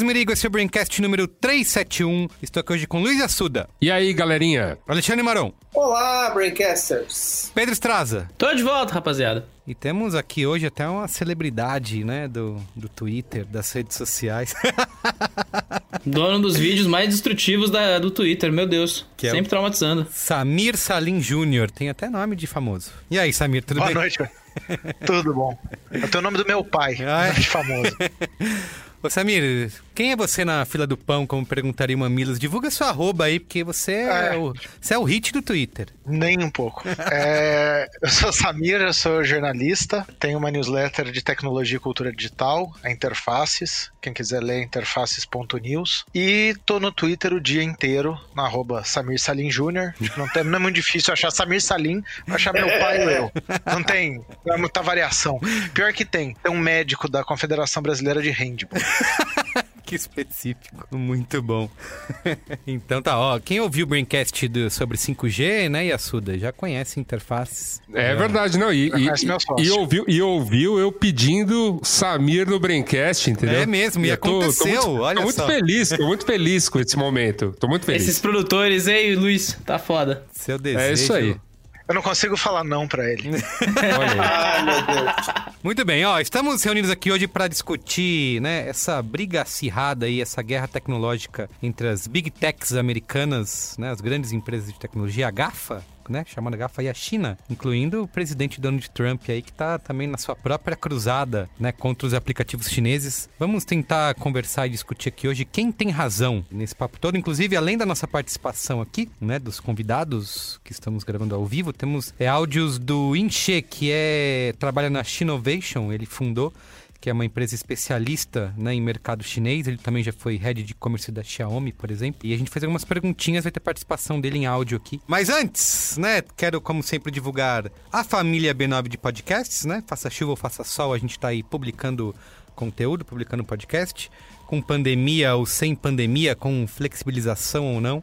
Olá, eu sou o Carlos Merigo, esse é o Braincast número 371. Estou aqui hoje com Luiz Assuda, E aí, galerinha? Alexandre Maron, Olá, Braincasters! Pedro Estraza. Tô de volta, rapaziada. E temos aqui hoje até uma celebridade, né, do, do Twitter, das redes sociais. Dono dos vídeos mais destrutivos da- do Twitter, meu Deus. Que é o- Sempre traumatizando. Samir Salim Júnior, tem até nome de famoso. E aí, Samir, tudo Boa bem? noite. Tudo bom? Eu tenho o nome do meu pai, Ah, é? de famoso. Ô, Samir, quem é você na fila do pão, como perguntaria o Mamilos? Divulga sua arroba aí, porque você é, É. o, você é o hit do Twitter. Nem um pouco. É, eu sou Samir, eu sou jornalista, tenho uma newsletter de tecnologia e cultura digital, a Interfaces. Quem quiser ler, interfaces.news. E tô no Twitter o dia inteiro, na arroba Samir Salim Jr. Não, tem, não é muito difícil achar Samir Salim, achar meu pai ou eu. Não tem, não é muita variação. Pior que tem, tem um médico da Confederação Brasileira de Handball. Que específico. Muito bom. então tá, ó. Quem ouviu o Braincast do- sobre 5G, né, Yasuda, já conhece interfaces. É verdade, não. E, e, sócio. e ouviu, e ouviu eu pedindo Samir no Braincast, entendeu? É mesmo, e eu tô- tô aconteceu, muito, olha Tô muito só. feliz, tô muito feliz com esse momento. Tô muito feliz. Esses produtores, ei, Luiz, tá foda. Seu desejo. É isso aí. Eu não consigo falar não pra ele. Olha aí. Ai, meu Deus. Muito bem, ó, estamos reunidos aqui hoje para discutir, né, essa briga acirrada aí, essa guerra tecnológica entre as big techs americanas, né, as grandes empresas de tecnologia, a GAFA, né, chamada GAFA e a China, incluindo o presidente Donald Trump aí que tá também na sua própria cruzada, né, contra os aplicativos chineses. Vamos tentar conversar e discutir aqui hoje quem tem razão nesse papo todo, inclusive além da nossa participação aqui, né, dos convidados que estamos gravando ao vivo, temos é, áudios do Inche, que é trabalha na Shinovation, ele fundou que é uma empresa especialista né, em mercado chinês. Ele também já foi head de e-commerce da Xiaomi, por exemplo. E a gente fez algumas perguntinhas, vai ter participação dele em áudio aqui. Mas antes, né, quero, como sempre, divulgar a família B9 de podcasts, né? Faça chuva ou faça sol, a gente está aí publicando conteúdo, publicando podcast. Com pandemia ou sem pandemia, com flexibilização ou não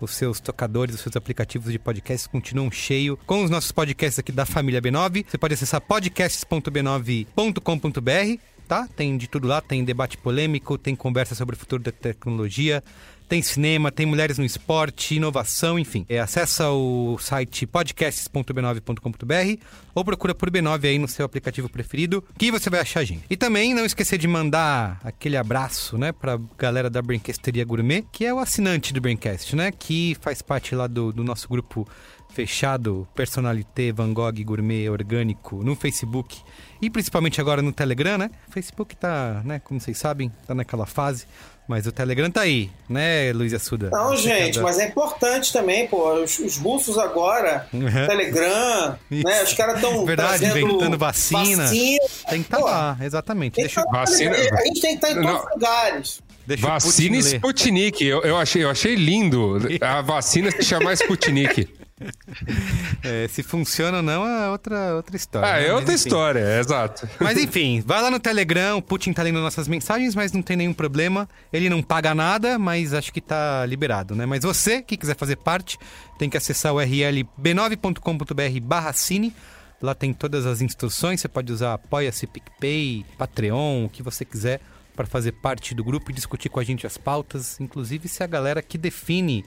os seus tocadores, os seus aplicativos de podcast continuam cheios com os nossos podcasts aqui da família B9. Você pode acessar podcasts.b9.com.br, tá? Tem de tudo lá, tem debate polêmico, tem conversa sobre o futuro da tecnologia, tem cinema, tem mulheres no esporte, inovação, enfim. É, acessa o site podcasts.b9.com.br ou procura por B9 aí no seu aplicativo preferido, que você vai achar a gente. E também não esquecer de mandar aquele abraço, né, pra galera da Braincasteria Gourmet, que é o assinante do Braincast, né, que faz parte lá do, do nosso grupo fechado, Personalité Van Gogh Gourmet Orgânico no Facebook e principalmente agora no Telegram, né? O Facebook tá, né, como vocês sabem, tá naquela fase, mas o Telegram tá aí, né, Luiz Assuda? Não, Você gente, cada- mas é importante também, pô. Os, os russos agora, Uhum. Telegram, né? Os caras estão. Verdade, inventando vacina. vacina. Tem que estar Pô, lá, exatamente. tem Deixa, eu- tá- Vacina- A gente tem que estar em todos os lugares. deixa Vacina. Sputnik. Eu, eu, achei, eu achei lindo a vacina se chamar Sputnik. É, se funciona ou não é outra, outra história. Ah, né? é outra história, é, exato. Mas enfim, vai lá no Telegram, o Putin tá lendo nossas mensagens, mas não tem nenhum problema. Ele não paga nada, mas acho que tá liberado, né? Mas você que quiser fazer parte, tem que acessar o URL b9.com.br barra cine. Lá tem todas as instruções, você pode usar Apoia-se, PicPay, Patreon, o que você quiser para fazer parte do grupo e discutir com a gente as pautas, inclusive se é a galera que define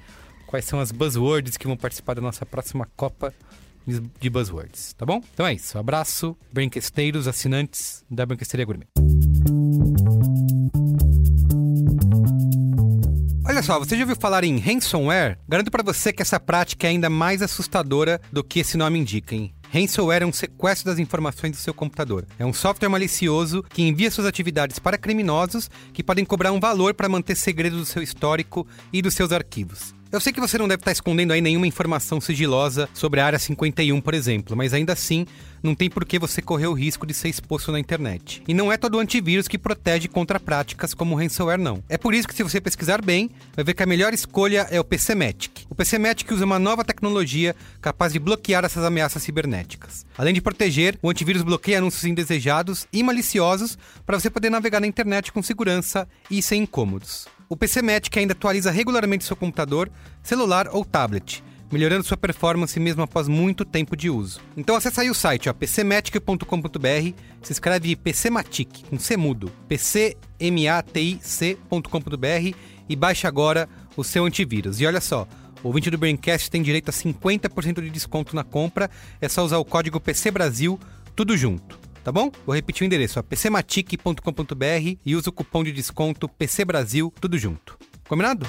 quais são as buzzwords que vão participar da nossa próxima Copa de Buzzwords, tá bom? Então é isso. Abraço, brinquesteiros, assinantes da Brinquesteria Gourmet. Olha só, você já ouviu falar em ransomware? Garanto pra você que essa prática é ainda mais assustadora do que esse nome indica, hein? Ransomware é um sequestro das informações do seu computador. É um software malicioso que envia suas atividades para criminosos que podem cobrar um valor para manter segredo do seu histórico e dos seus arquivos. Eu sei que você não deve estar escondendo aí nenhuma informação sigilosa sobre a Área 51, por exemplo, mas ainda assim não tem por que você correr o risco de ser exposto na internet. E não é todo antivírus que protege contra práticas como o ransomware, não. É por isso que se você pesquisar bem, vai ver que a melhor escolha é o PCMatic. O PCMatic usa uma nova tecnologia capaz de bloquear essas ameaças cibernéticas. Além de proteger, o antivírus bloqueia anúncios indesejados e maliciosos para você poder navegar na internet com segurança e sem incômodos. O PCMatic ainda atualiza regularmente seu computador, celular ou tablet melhorando sua performance mesmo após muito tempo de uso. Então acesse aí o site pcmatic.com.br, se escreve PCmatic, com C mudo, pcmatic.com.br e baixe agora o seu antivírus. E olha só, o ouvinte do Braincast tem direito a 50% de desconto na compra, é só usar o código PC Brasil, tudo junto. Tá bom? Vou repetir o endereço, pcmatic.com.br e usa o cupom de desconto PC Brasil, tudo junto. Combinado?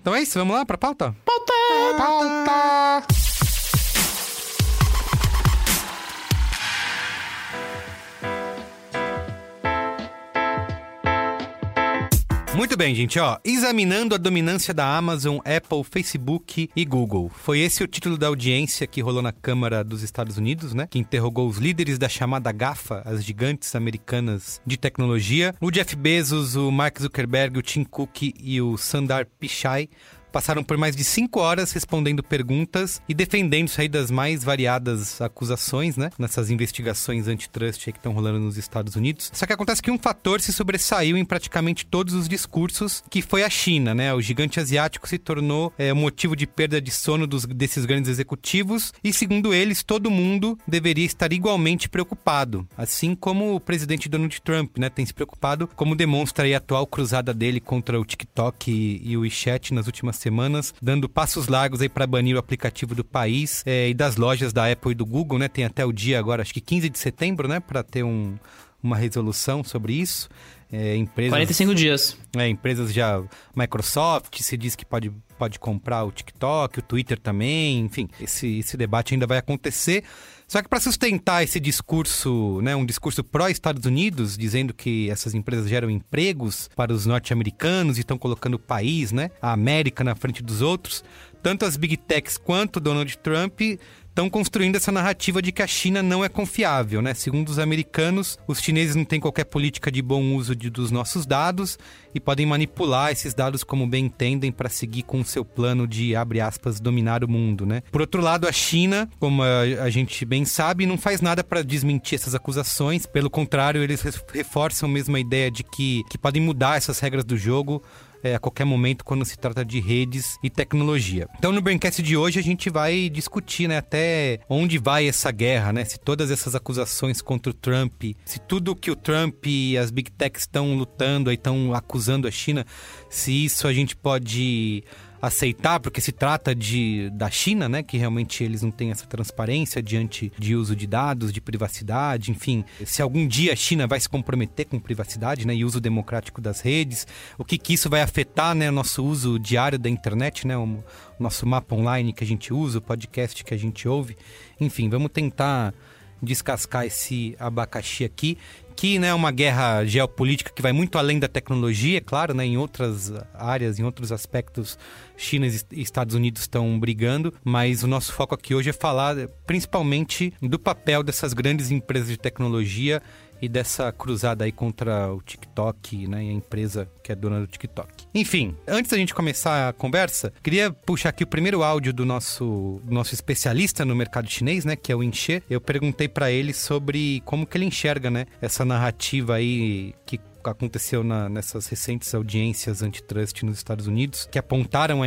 Então é isso, vamos lá pra pauta? Pauta! Pauta! Muito bem, gente, ó. Examinando a dominância da Amazon, Apple, Facebook e Google. Foi esse o título da audiência que rolou na Câmara dos Estados Unidos, né? Que interrogou os líderes da chamada GAFA, as gigantes americanas de tecnologia. O Jeff Bezos, o Mark Zuckerberg, o Tim Cook e o Sundar Pichai passaram por mais de cinco horas respondendo perguntas e defendendo-se aí das mais variadas acusações, né? Nessas investigações antitrust que estão rolando nos Estados Unidos. Só que acontece que um fator se sobressaiu em praticamente todos os discursos, que foi a China, né? O gigante asiático se tornou é, motivo de perda de sono dos, desses grandes executivos e, segundo eles, todo mundo deveria estar igualmente preocupado. Assim como o presidente Donald Trump, né? Tem se preocupado, como demonstra a atual cruzada dele contra o TikTok e, e o WeChat nas últimas semanas, dando passos largos aí para banir o aplicativo do país é, e das lojas da Apple e do Google, né? Tem até o dia agora, acho que 15 de setembro, né? Para ter um, uma resolução sobre isso. É, empresas, 45 dias. É, empresas já. Microsoft se diz que pode, pode comprar o TikTok, o Twitter também, enfim, esse, esse debate ainda vai acontecer. Só que para sustentar esse discurso, né, um discurso pró-Estados Unidos, dizendo que essas empresas geram empregos para os norte-americanos e estão colocando o país, né, a América na frente dos outros, tanto as big techs quanto Donald Trump estão construindo essa narrativa de que a China não é confiável, né? Segundo os americanos, os chineses não têm qualquer política de bom uso de, dos nossos dados e podem manipular esses dados como bem entendem para seguir com o seu plano de, abre aspas, dominar o mundo, né? Por outro lado, a China, como a, a gente bem sabe, não faz nada para desmentir essas acusações. Pelo contrário, eles reforçam mesmo a ideia de que, que podem mudar essas regras do jogo é, a qualquer momento quando se trata de redes e tecnologia. Então no Braincast de hoje a gente vai discutir né, até onde vai essa guerra, né? Se todas essas acusações contra o Trump, se tudo que o Trump e as Big Techs estão lutando, estão acusando a China, se isso a gente pode aceitar, porque se trata de, da China, né, que realmente eles não têm essa transparência diante de uso de dados, de privacidade, enfim. Se algum dia a China vai se comprometer com privacidade né, e uso democrático das redes, o que, que isso vai afetar né, o nosso uso diário da internet, né, o nosso mapa online que a gente usa, o podcast que a gente ouve. Enfim, vamos tentar descascar esse abacaxi aqui aqui, né, uma guerra geopolítica que vai muito além da tecnologia, é claro, né, em outras áreas, em outros aspectos, China e Estados Unidos estão brigando, mas o nosso foco aqui hoje é falar principalmente do papel dessas grandes empresas de tecnologia e dessa cruzada aí contra o TikTok, né, e a empresa que é dona do TikTok. Enfim, antes da gente começar a conversa, queria puxar aqui o primeiro áudio do nosso, do nosso especialista no mercado chinês, né, que é o Inche. Eu perguntei para ele sobre como que ele enxerga, né, essa narrativa aí que aconteceu na, nessas recentes audiências antitrust nos Estados Unidos, que apontaram a,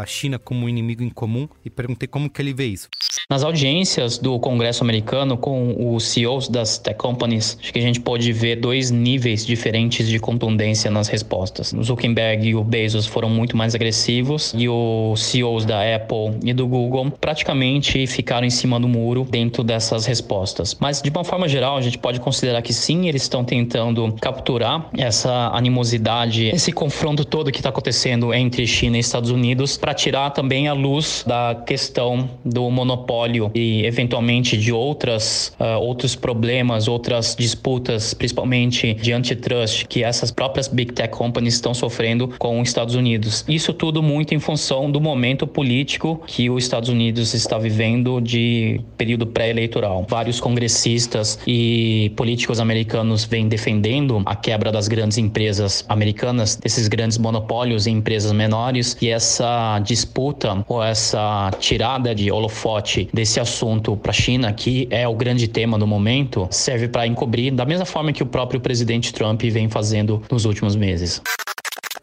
a, China como um inimigo em comum, e perguntei como que ele vê isso. Nas audiências do Congresso americano com os CEOs das tech companies, acho que a gente pode ver dois níveis diferentes de contundência nas respostas. O Zuckerberg e o Bezos foram muito mais agressivos e os CEOs da Apple e do Google praticamente ficaram em cima do muro dentro dessas respostas. Mas de uma forma geral, a gente pode considerar que sim, eles estão tentando capturar aproveitar essa animosidade, esse confronto todo que está acontecendo entre China e Estados Unidos para tirar também a luz da questão do monopólio e eventualmente de outras uh, outros problemas, outras disputas, principalmente de antitrust que essas próprias big tech companies estão sofrendo com os Estados Unidos. Isso tudo muito em função do momento político que os Estados Unidos está vivendo de período pré-eleitoral. Vários congressistas e políticos americanos vêm defendendo a quebra das grandes empresas americanas, desses grandes monopólios em empresas menores e essa disputa ou essa tirada de holofote desse assunto para a China, que é o grande tema do momento, serve para encobrir da mesma forma que o próprio presidente Trump vem fazendo nos últimos meses.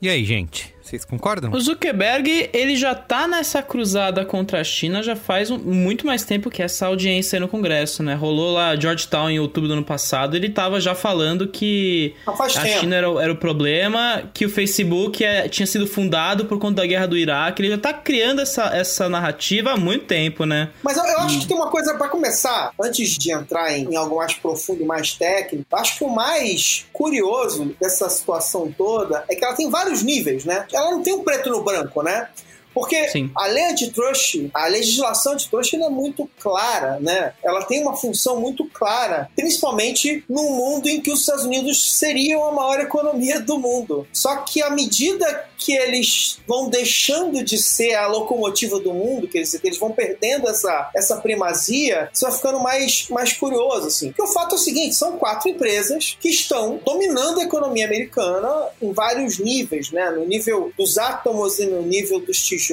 E aí, gente? Vocês concordam? O Zuckerberg, ele já tá nessa cruzada contra a China já faz um, muito mais tempo que essa audiência no Congresso, né? Rolou lá Georgetown em outubro do ano passado, ele tava já falando que a tempo. China era, era, o problema, que o Facebook é, tinha sido fundado por conta da guerra do Iraque. Ele já tá criando essa, essa narrativa há muito tempo, né? Mas eu, eu acho que tem uma coisa para começar, antes de entrar em, em algo mais profundo e mais técnico, acho que o mais curioso dessa situação toda é que ela tem vários níveis, né? Ela não tem um preto no branco, né? Porque Sim. a lei antitrust, a legislação antitrust é muito clara, né? Ela tem uma função muito clara, principalmente num mundo em que os Estados Unidos seriam a maior economia do mundo. Só que à medida que eles vão deixando de ser a locomotiva do mundo, que eles, que eles vão perdendo essa, essa primazia, isso vai ficando mais, mais curioso, assim. Porque o fato é o seguinte, são quatro empresas que estão dominando a economia americana em vários níveis, né? No nível dos átomos e no nível dos tijolos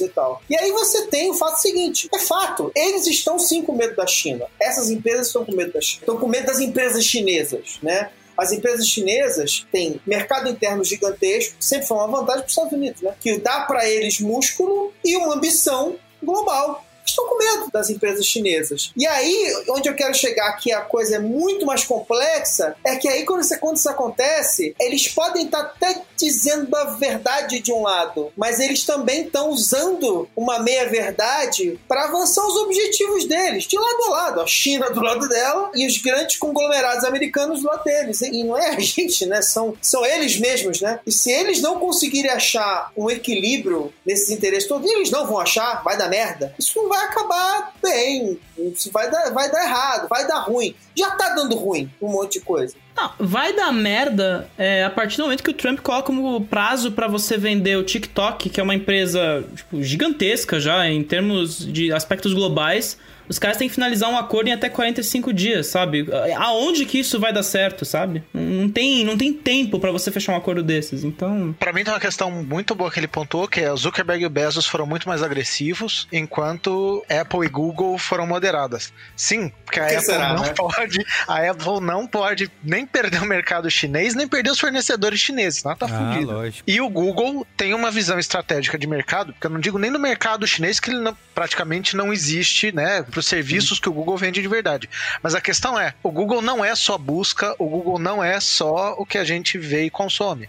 e tal. E aí você tem o fato seguinte, é fato, eles estão sim com medo da China. Essas empresas estão com medo da China. Estão com medo das empresas chinesas, né? As empresas chinesas têm mercado interno gigantesco, sempre foi uma vantagem para os Estados Unidos, né? Que dá para eles músculo e uma ambição global estão com medo das empresas chinesas. E aí, onde eu quero chegar, que a coisa é muito mais complexa, é que aí quando isso, quando isso acontece, eles podem estar até dizendo a verdade de um lado, mas eles também estão usando uma meia-verdade para avançar os objetivos deles, de lado a lado. A China do lado dela e os grandes conglomerados americanos do lado deles. E não é a gente, né? São, são eles mesmos, né? E se eles não conseguirem achar um equilíbrio nesses interesses todos, eles não vão achar, vai dar merda. Isso não vai acabar bem. Isso vai dar, vai dar errado, vai dar ruim. Já tá dando ruim um monte de coisa. Vai dar merda é, a partir do momento que o Trump coloca como prazo para você vender o TikTok, que é uma empresa tipo, gigantesca já em termos de aspectos globais os caras têm que finalizar um acordo em até 45 dias, sabe? Aonde que isso vai dar certo, sabe? Não tem, não tem tempo para você fechar um acordo desses, então... Para mim tem uma questão muito boa que ele pontuou, que é o Zuckerberg e o Bezos foram muito mais agressivos, enquanto Apple e Google foram moderadas. Sim, porque a Apple será, não né? pode, a Apple não pode nem perder o mercado chinês, nem perder os fornecedores chineses, tá? Tá ah, fudido. Lógico. E o Google tem uma visão estratégica de mercado, porque eu não digo nem no mercado chinês que ele não, praticamente não existe, né? Para os serviços que o Google vende de verdade. Mas a questão é, o Google não é só busca, o Google não é só o que a gente vê e consome.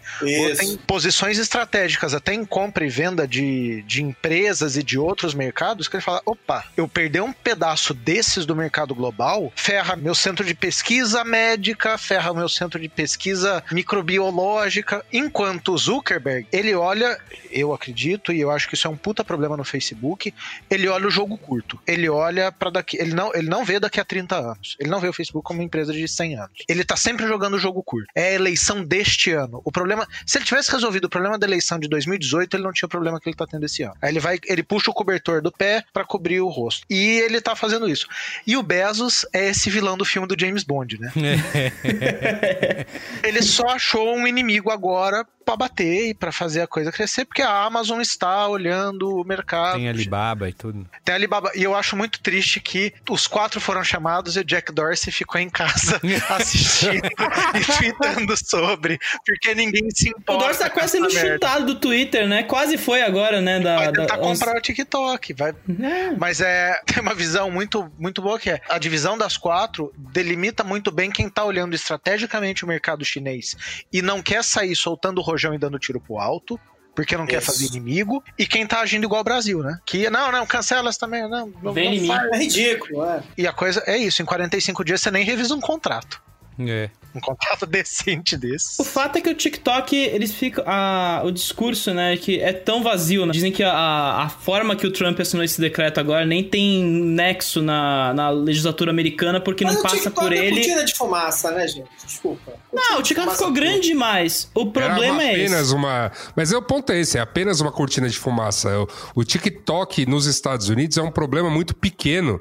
Tem posições estratégicas, até em compra e venda de, de empresas e de outros mercados, que ele fala, opa, eu perder um pedaço desses do mercado global, ferra meu centro de pesquisa médica, ferra meu centro de pesquisa microbiológica, enquanto o Zuckerberg, ele olha, eu acredito, e eu acho que isso é um puta problema no Facebook, ele olha o jogo curto. Ele olha para daqui. Ele não, ele não vê daqui a 30 anos. Ele não vê o Facebook como uma empresa de 100 anos. Ele tá sempre jogando o jogo curto. É a eleição deste ano. O problema. Se ele tivesse resolvido o problema da eleição de 2018, ele não tinha o problema que ele tá tendo esse ano. Aí ele vai, ele puxa o cobertor do pé para cobrir o rosto. E ele tá fazendo isso. E o Bezos é esse vilão do filme do James Bond, né? ele só achou um inimigo agora para bater e para fazer a coisa crescer, porque a Amazon está olhando o mercado. Tem Alibaba e tudo. Tem Alibaba. E eu acho muito triste que os quatro foram chamados e o Jack Dorsey ficou em casa assistindo e tweetando sobre, porque ninguém se importa. O Dorsey tá quase sendo chutado do Twitter, né? Quase foi agora, né? Da, vai tentar da... comprar o TikTok. Vai... É. Mas é, tem uma visão muito, muito boa que é a divisão das quatro delimita muito bem quem tá olhando estrategicamente o mercado chinês e não quer sair soltando o rojão e dando tiro pro alto, porque não Isso. quer fazer inimigo, e quem tá agindo igual o Brasil, né? Que, não, não, cancela essa também, não, não, Vem não faz. É ridículo, é. E a coisa é isso, em 45 dias você nem revisa um contrato. É. Um contrato decente desse. O fato é que o TikTok, eles ficam. A, o discurso, né, que é tão vazio. Né? Dizem que a, a forma que o Trump assinou esse decreto agora nem tem nexo na, na legislatura americana, porque Mas não passa TikTok por é ele. cortina de fumaça, né, gente? Desculpa. Não, o TikTok ficou Fumaça grande demais. O problema Era é apenas esse. uma. Mas é o ponto é esse, é apenas uma cortina de fumaça. O, o TikTok nos Estados Unidos é um problema muito pequeno.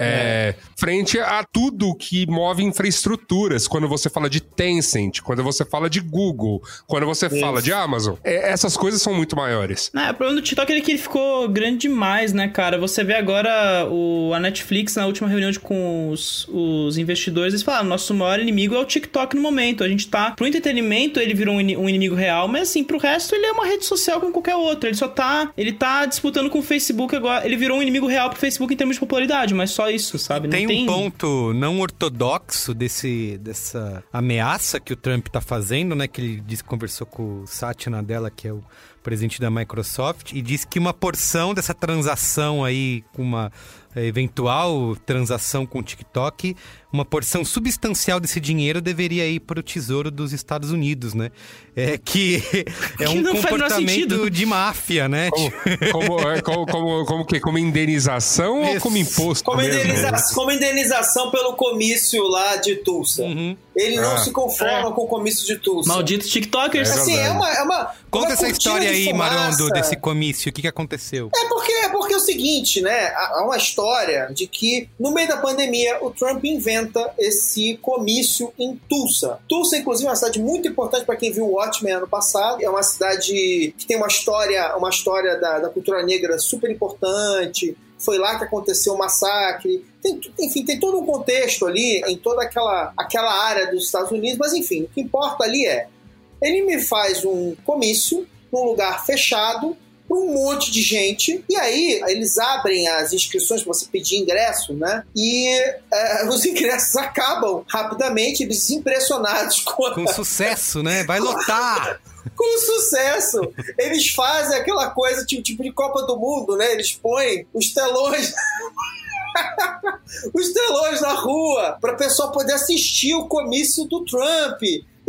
É, frente a tudo que move infraestruturas. Quando você fala de Tencent, quando você fala de Google, quando você fala de Amazon, é, essas coisas são muito maiores. É, o problema do TikTok é que ele ficou grande demais, né, cara? Você vê agora o, a Netflix, na última reunião de, com os, os investidores, eles falaram: nosso maior inimigo é o TikTok no momento. A gente tá. Pro entretenimento, ele virou um, um inimigo real, mas assim, pro resto, ele é uma rede social como qualquer outra. Ele só tá. Ele tá disputando com o Facebook agora. Ele virou um inimigo real pro Facebook em termos de popularidade, mas só isso, sabe? Tem, tem um ponto não ortodoxo desse, dessa ameaça que o Trump tá fazendo, né? Que ele disse conversou com o Satya Nadella, que é o presidente da Microsoft, e disse que uma porção dessa transação aí, com uma eventual transação com o TikTok, uma porção substancial desse dinheiro deveria ir para o Tesouro dos Estados Unidos, né? É que é Que um não menor comportamento de máfia, né? Como, como, é, como, como, como que? Como indenização ou Isso. como imposto? Como, mesmo? indeniza- como indenização pelo comício lá de Tulsa. Uhum. Ele não Ah. se conforma com o comício de Tulsa. Malditos TikTokers. É Assim, é uma. É uma Conta uma essa história aí. Marondo, desse comício. O que, que aconteceu? É porque, é porque é o seguinte, né? Há uma história de que no meio da pandemia o Trump inventa esse comício em Tulsa. Tulsa, inclusive, é uma cidade muito importante para quem viu o Watchmen ano passado. É uma cidade que tem uma história, uma história da, da cultura negra super importante. Foi lá que aconteceu o massacre. Tem, enfim, tem todo um contexto ali em toda aquela, aquela área dos Estados Unidos. Mas enfim, o que importa ali é ele me faz um comício num lugar fechado um monte de gente. E aí eles abrem as inscrições para você pedir ingresso, né? E é, os ingressos acabam rapidamente, eles impressionados com, Com sucesso, né? Vai lotar! com o sucesso. Eles fazem aquela coisa tipo, tipo de Copa do Mundo, né? Eles põem os telões. os telões na rua para a pessoa poder assistir o comício do Trump.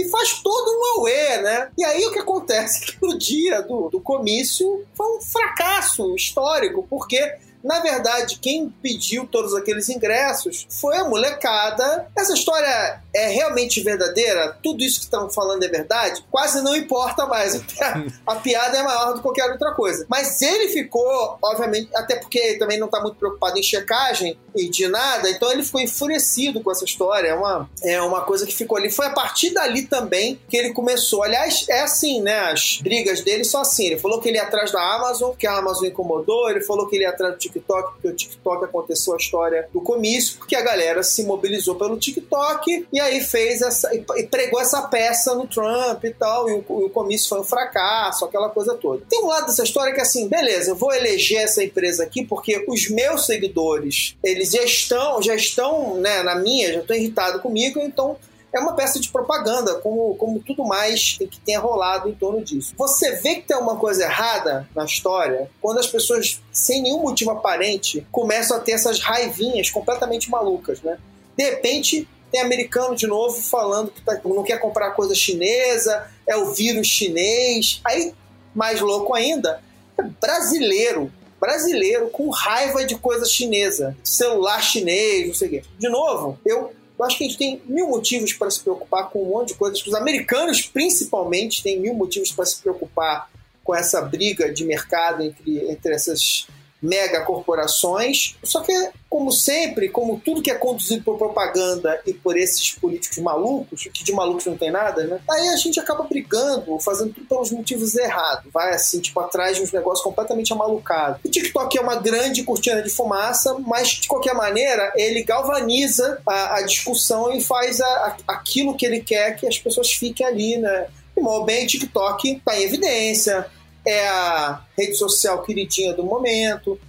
E faz todo um auê, né? E aí o que acontece? Que no dia do, do comício foi um fracasso histórico, porque na verdade, quem pediu todos aqueles ingressos foi a molecada. Essa história é realmente verdadeira? Tudo isso que estão falando é verdade? Quase não importa mais. A, a piada é maior do que qualquer outra coisa. Mas ele ficou, obviamente, até porque ele também não está muito preocupado em checagem e de nada, então ele ficou enfurecido com essa história. É uma, é uma coisa que ficou ali. Foi a partir dali também que ele começou. Aliás, é assim, né? As brigas dele são assim. Ele falou que ele ia atrás da Amazon, que a Amazon incomodou. Ele falou que ele ia atrás do TikTok, porque o TikTok aconteceu a história do comício, porque a galera se mobilizou pelo TikTok e aí fez essa. e pregou essa peça no Trump e tal. E o, o comício foi um fracasso, aquela coisa toda. Tem um lado dessa história que é assim, beleza, eu vou eleger essa empresa aqui porque os meus seguidores, eles já estão, já estão, né, na minha, já estão irritados comigo, então é uma peça de propaganda, como, como tudo mais que tenha rolado em torno disso. Você vê que tem uma coisa errada na história quando as pessoas, sem nenhum motivo aparente, começam a ter essas raivinhas completamente malucas, né? De repente, tem americano de novo falando que tá- não quer comprar coisa chinesa, é o vírus chinês. Aí, mais louco ainda, é brasileiro. Brasileiro com raiva de coisa chinesa, celular chinês, não sei o quê. De novo, eu eu acho que a gente tem mil motivos para se preocupar com um monte de coisas. Os americanos, principalmente, têm mil motivos para se preocupar com essa briga de mercado entre, entre essas mega corporações. Só que, como sempre, como tudo que é conduzido por propaganda e por esses políticos malucos, que de malucos não tem nada, né? Aí a gente acaba brigando, fazendo tudo pelos motivos errados. Vai assim, tipo, atrás de uns negócios completamente amalucados. O TikTok é uma grande cortina de fumaça, mas de qualquer maneira, ele galvaniza a, a discussão e faz a- a- aquilo que ele quer que as pessoas fiquem ali, né? E mal bem, TikTok está em evidência, é a rede social queridinha do momento.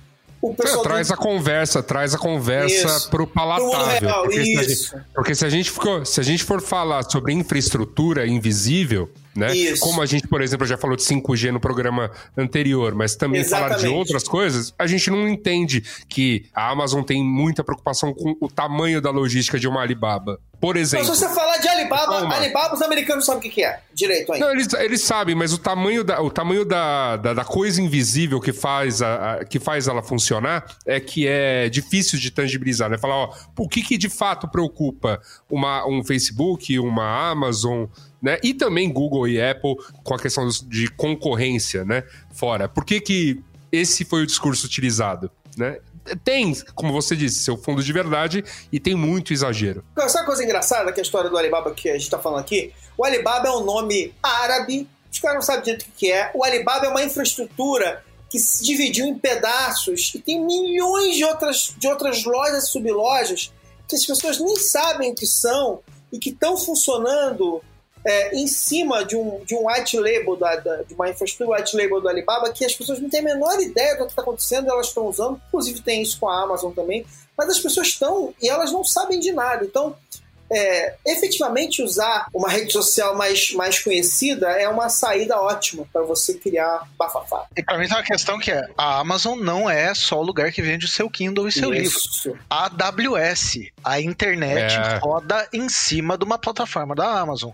O É, pessoal traz do- a conversa, traz a conversa Isso. pro Pro palatável. real, porque, se isso. gente, porque se a gente for, se a gente for falar sobre infraestrutura invisível, Né? Isso. Como a gente, por exemplo, já falou de 5G no programa anterior, mas também falar de Exatamente. outras coisas, a gente não entende que a Amazon tem muita preocupação com o tamanho da logística de uma Alibaba. Por exemplo. se você falar de Alibaba, Calma. Alibaba, os americanos sabem o que que é. Direito ainda. Não, eles, eles sabem, mas o tamanho da, o tamanho da, da, da coisa invisível que faz, a, a- que faz ela funcionar é que é difícil de tangibilizar, né? Falar, ó, o que, que de fato preocupa uma, um Facebook, uma Amazon, né? E também Google e Apple com a questão de concorrência, né? Fora. Por que, que esse foi o discurso utilizado, né? Tem, como você disse, seu fundo de verdade e tem muito exagero. Sabe uma coisa engraçada que a história do Alibaba que a gente tá falando aqui? O Alibaba é um nome árabe, os caras não sabem direito o que é. O Alibaba é uma infraestrutura que se dividiu em pedaços e tem milhões de outras, de outras lojas sublojas que as pessoas nem sabem o que são e que estão funcionando é, em cima de um, de um white label, da, da- de uma infraestrutura white label do Alibaba, que as pessoas não têm a menor ideia do que está acontecendo, elas estão usando, inclusive tem isso com a Amazon também, mas as pessoas estão e elas não sabem de nada. Então, é, efetivamente usar uma rede social mais, mais conhecida é uma saída ótima para você criar bafafá. E pra mim tem uma questão que é: a Amazon não é só o lugar que vende o seu Kindle e seu livro. Isso. A AWS, a internet É. roda em cima de uma plataforma da Amazon.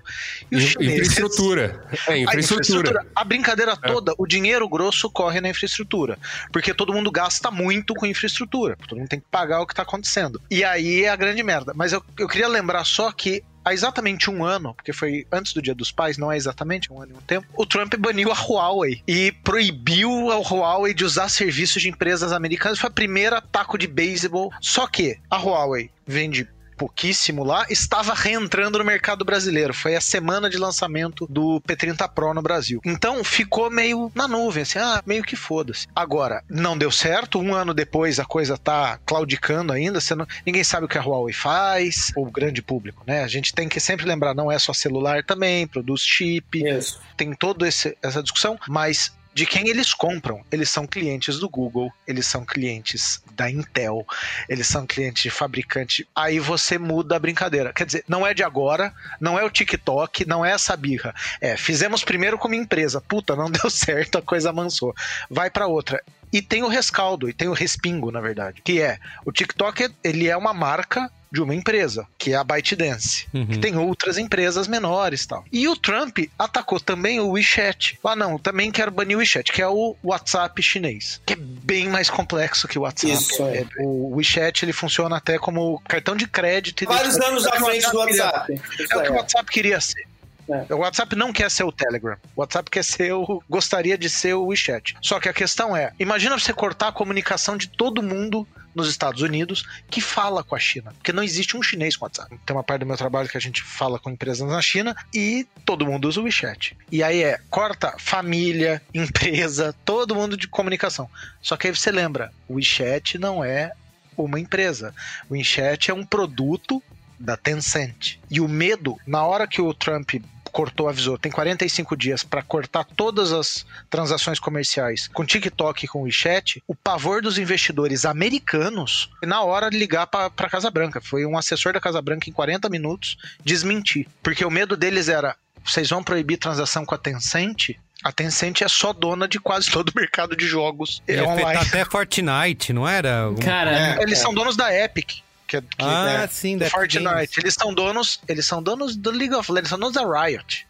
E In- chineses- Infraestrutura. É, A infraestrutura. A brincadeira toda, o dinheiro grosso corre na infraestrutura. Porque todo mundo gasta muito com infraestrutura. Todo mundo tem que pagar o que tá acontecendo. E aí é a grande merda. Mas eu, eu queria lembrar só que há exatamente um ano, porque foi antes do Dia dos Pais, não é exatamente um ano e um tempo, o Trump baniu a Huawei e proibiu a Huawei de usar serviços de empresas americanas. Foi a primeira taco de beisebol. Só que a Huawei vende pouquíssimo lá, estava reentrando no mercado brasileiro. Foi a semana de lançamento do P30 Pro no Brasil. Então ficou meio na nuvem, assim, ah, meio que foda-se. Agora, não deu certo, um ano depois a coisa tá claudicando ainda, não- ninguém sabe o que a Huawei faz, o grande público, né? A gente tem que sempre lembrar, não é só celular também, produz chip, Isso. tem toda essa discussão, mas de quem eles compram. Eles são clientes do Google, eles são clientes da Intel, eles são clientes de fabricante. Aí você muda a brincadeira. Quer dizer, não é de agora, não é o TikTok, não é essa birra. É, fizemos primeiro como empresa. Puta, não deu certo, a coisa amansou. Vai pra outra. E tem o rescaldo, e tem o respingo, na verdade. Que é, o TikTok, ele é uma marca de uma empresa, que é a ByteDance, que tem outras empresas menores e tal. E o Trump atacou também o WeChat. Ah, não, também quero banir o WeChat, que é o WhatsApp chinês, que é bem mais complexo que o WhatsApp. Isso, é. O WeChat, ele funciona até como cartão de crédito. Vários deixa- anos o à frente do WhatsApp. Isso é o que o. WhatsApp queria ser. É. O WhatsApp não quer ser o Telegram. O WhatsApp quer ser o. gostaria de ser o WeChat. Só que a questão é: imagina você cortar a comunicação de todo mundo nos Estados Unidos que fala com a China. Porque não existe um chinês com WhatsApp. Tem uma parte do meu trabalho que a gente fala com empresas na China e todo mundo usa o WeChat. E aí é, corta família, empresa, todo mundo de comunicação. Só que aí você lembra, o WeChat não é uma empresa. O WeChat é um produto da Tencent. E o medo, na hora que o Trump cortou, avisou, tem 45 dias para cortar todas as transações comerciais com TikTok e com WeChat, o pavor dos investidores americanos na hora de ligar para a Casa Branca. Foi um assessor da Casa Branca em 40 minutos desmentir. Porque o medo deles era, vocês vão proibir transação com a Tencent? A Tencent é só dona de quase todo o mercado de jogos afetar online. até Fortnite, não era? Cara, Eles são donos da Epic. Que, é- que Ah, é sim, do Fortnite. Games. Eles são donos, eles são donos do League of Legends, são donos da Riot.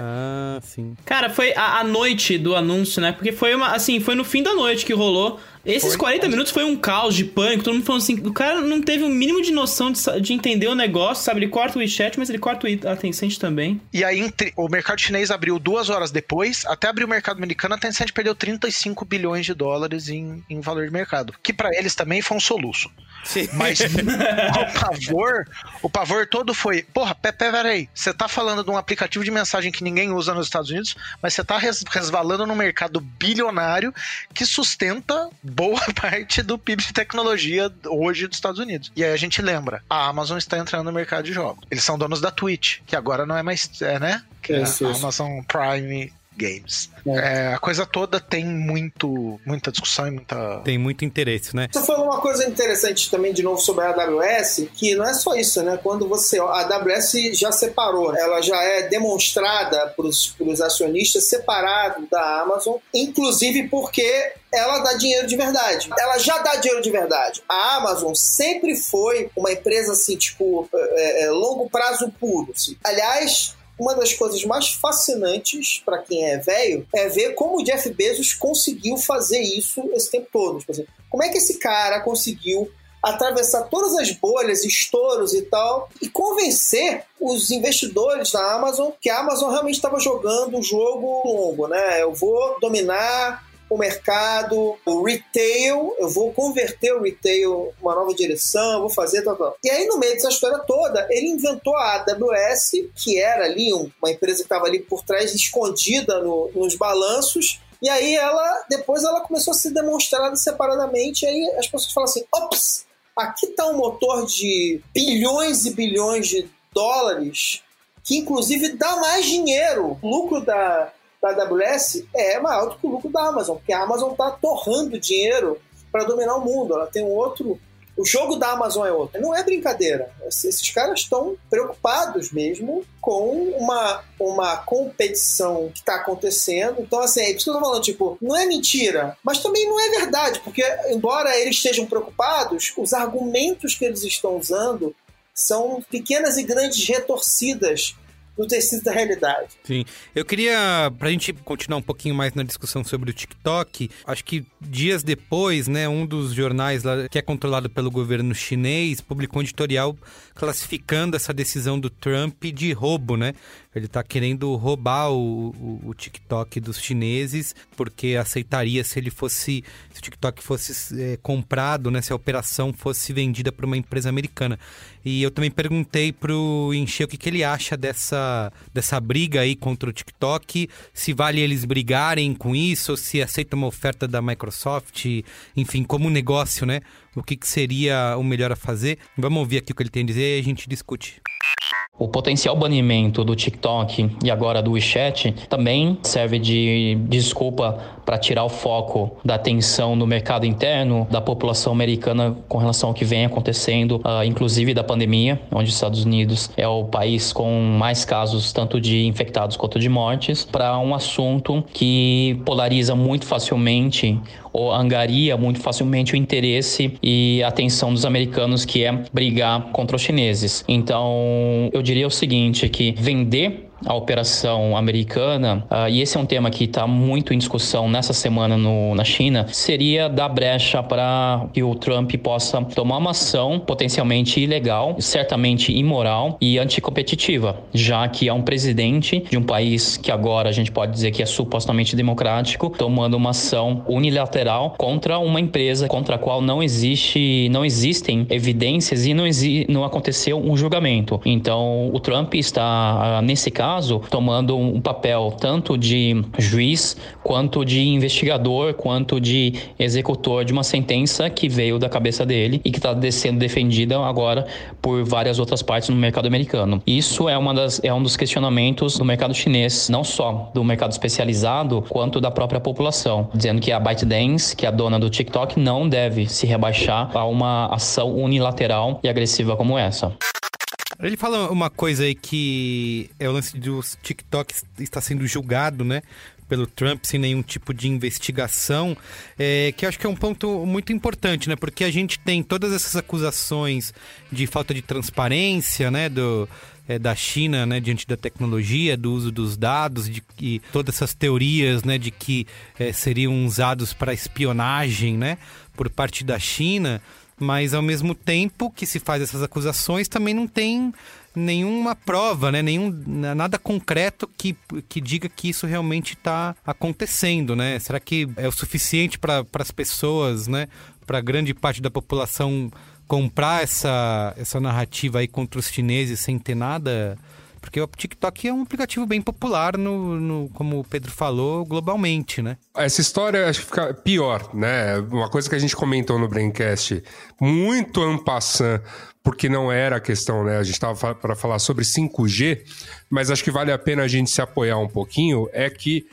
Ah, sim. Cara, foi a, a noite do anúncio, né? Porque foi uma, assim, foi no fim da noite que rolou. Esses Foi. 40 minutos foi um caos de pânico, todo mundo falando assim, o cara não teve o mínimo de noção de, de entender o negócio, sabe? Ele corta o WeChat, mas ele corta o a Tencent também. E aí entre- o mercado chinês abriu duas horas depois, até abrir o mercado americano, a Tencent perdeu 35 bilhões de dólares em, em valor de mercado. Que pra eles também foi um soluço. Mas o pavor, o pavor todo foi, porra, pe- pe- peraí, você tá falando de um aplicativo de mensagem que ninguém usa nos Estados Unidos, mas você tá res- resvalando num mercado bilionário que sustenta boa parte do PIB de tecnologia hoje dos Estados Unidos. E aí a gente lembra, a Amazon está entrando no mercado de jogos. Eles são donos da Twitch, que agora não é mais, é, né? Que é a. Amazon Prime games. É, a coisa toda tem muito, muita discussão e muita. Tem muito interesse, né? Você falou uma coisa interessante também, de novo, sobre a AWS, que não é só isso, né? Quando você. A AWS já separou, ela já é demonstrada para os acionistas separado da Amazon, inclusive porque ela dá dinheiro de verdade. Ela já dá dinheiro de verdade. A Amazon sempre foi uma empresa assim, tipo, é, é, longo prazo puro. Assim. Aliás, uma das coisas mais fascinantes para quem é velho é ver como o Jeff Bezos conseguiu fazer isso esse tempo todo. Tipo assim, como é que esse cara conseguiu atravessar todas as bolhas, estouros e tal, e convencer os investidores da Amazon que a Amazon realmente estava jogando o jogo longo, né? Eu vou dominar o mercado, o retail, eu vou converter o retail uma nova direção, vou fazer tal, tal. E aí, no meio dessa história toda, ele inventou a AWS, que era ali uma empresa que estava ali por trás, escondida no, nos balanços, e aí ela, depois ela começou a ser demonstrada separadamente, e aí as pessoas falam assim, ops, aqui está um motor de bilhões e bilhões de dólares, que inclusive dá mais dinheiro. O lucro da, da AWS é maior do que o lucro da Amazon, porque a Amazon está torrando dinheiro para dominar o mundo. Ela tem um outro. O jogo da Amazon é outro. Não é brincadeira. Esses caras estão preocupados mesmo com uma, uma competição que está acontecendo. Então, assim, é isso que eu tô falando, tipo, não é mentira, mas também não é verdade, porque, embora eles estejam preocupados, os argumentos que eles estão usando são pequenas e grandes retorcidas no tecido da realidade. Sim. Eu queria, pra gente continuar um pouquinho mais na discussão sobre o TikTok, acho que dias depois, né, um dos jornais lá, que é controlado pelo governo chinês publicou um editorial classificando essa decisão do Trump de roubo, né? Ele está querendo roubar o, o, o, TikTok dos chineses, porque aceitaria se ele fosse. Se o TikTok fosse é, comprado, né? Se a operação fosse vendida para uma empresa americana. E eu também perguntei pro Encher o que, que ele acha dessa, dessa briga aí contra o TikTok, se vale eles brigarem com isso, se aceita uma oferta da Microsoft, enfim, como negócio, né? O que, que seria o melhor a fazer. Vamos ouvir aqui o que ele tem a dizer e a gente discute. O potencial banimento do TikTok e agora do WeChat também serve de desculpa para tirar o foco da atenção no mercado interno da população americana com relação ao que vem acontecendo, uh, inclusive da pandemia, onde os Estados Unidos é o país com mais casos tanto de infectados quanto de mortes, para um assunto que polariza muito facilmente ou angaria muito facilmente o interesse e atenção dos americanos, que é brigar contra os chineses. Então, eu diria o seguinte, que vender a operação americana, uh, e esse é um tema que está muito em discussão nessa semana no, na China, seria dar brecha para que o Trump possa tomar uma ação potencialmente ilegal, certamente imoral e anticompetitiva, já que é um presidente de um país que agora a gente pode dizer que é supostamente democrático, tomando uma ação unilateral contra uma empresa contra a qual não existe, não existem evidências e não, exi não aconteceu um julgamento. Então, o Trump está, uh, nesse caso, caso, tomando um papel tanto de juiz, quanto de investigador, quanto de executor de uma sentença que veio da cabeça dele e que está sendo defendida agora por várias outras partes no mercado americano. Isso é, uma das, é um dos questionamentos do mercado chinês, não só do mercado especializado, quanto da própria população, dizendo que a ByteDance, que é a dona do TikTok, não deve se rebaixar a uma ação unilateral e agressiva como essa. Ele fala uma coisa aí que é o lance dos TikTok está sendo julgado, né? Pelo Trump sem nenhum tipo de investigação, é, que acho que é um ponto muito importante, né? Porque a gente tem todas essas acusações de falta de transparência, né? Do, é, da China, né, diante da tecnologia, do uso dos dados, de que todas essas teorias, né, de que é, seriam usados para espionagem, né, por parte da China mas ao mesmo tempo que se faz essas acusações, também não tem nenhuma prova, né? Nenhum, nada concreto que, que diga que isso realmente está acontecendo, né? Será que é o suficiente para as pessoas, né? Para grande parte da população comprar essa, essa narrativa aí contra os chineses sem ter nada porque o TikTok é um aplicativo bem popular, no, no, como o Pedro falou, globalmente, né? Essa história acho que fica pior, né? Uma coisa que a gente comentou no Braincast, muito ampassant, porque não era a questão, né? A gente estava para falar sobre 5G, mas acho que vale a pena a gente se apoiar um pouquinho, é que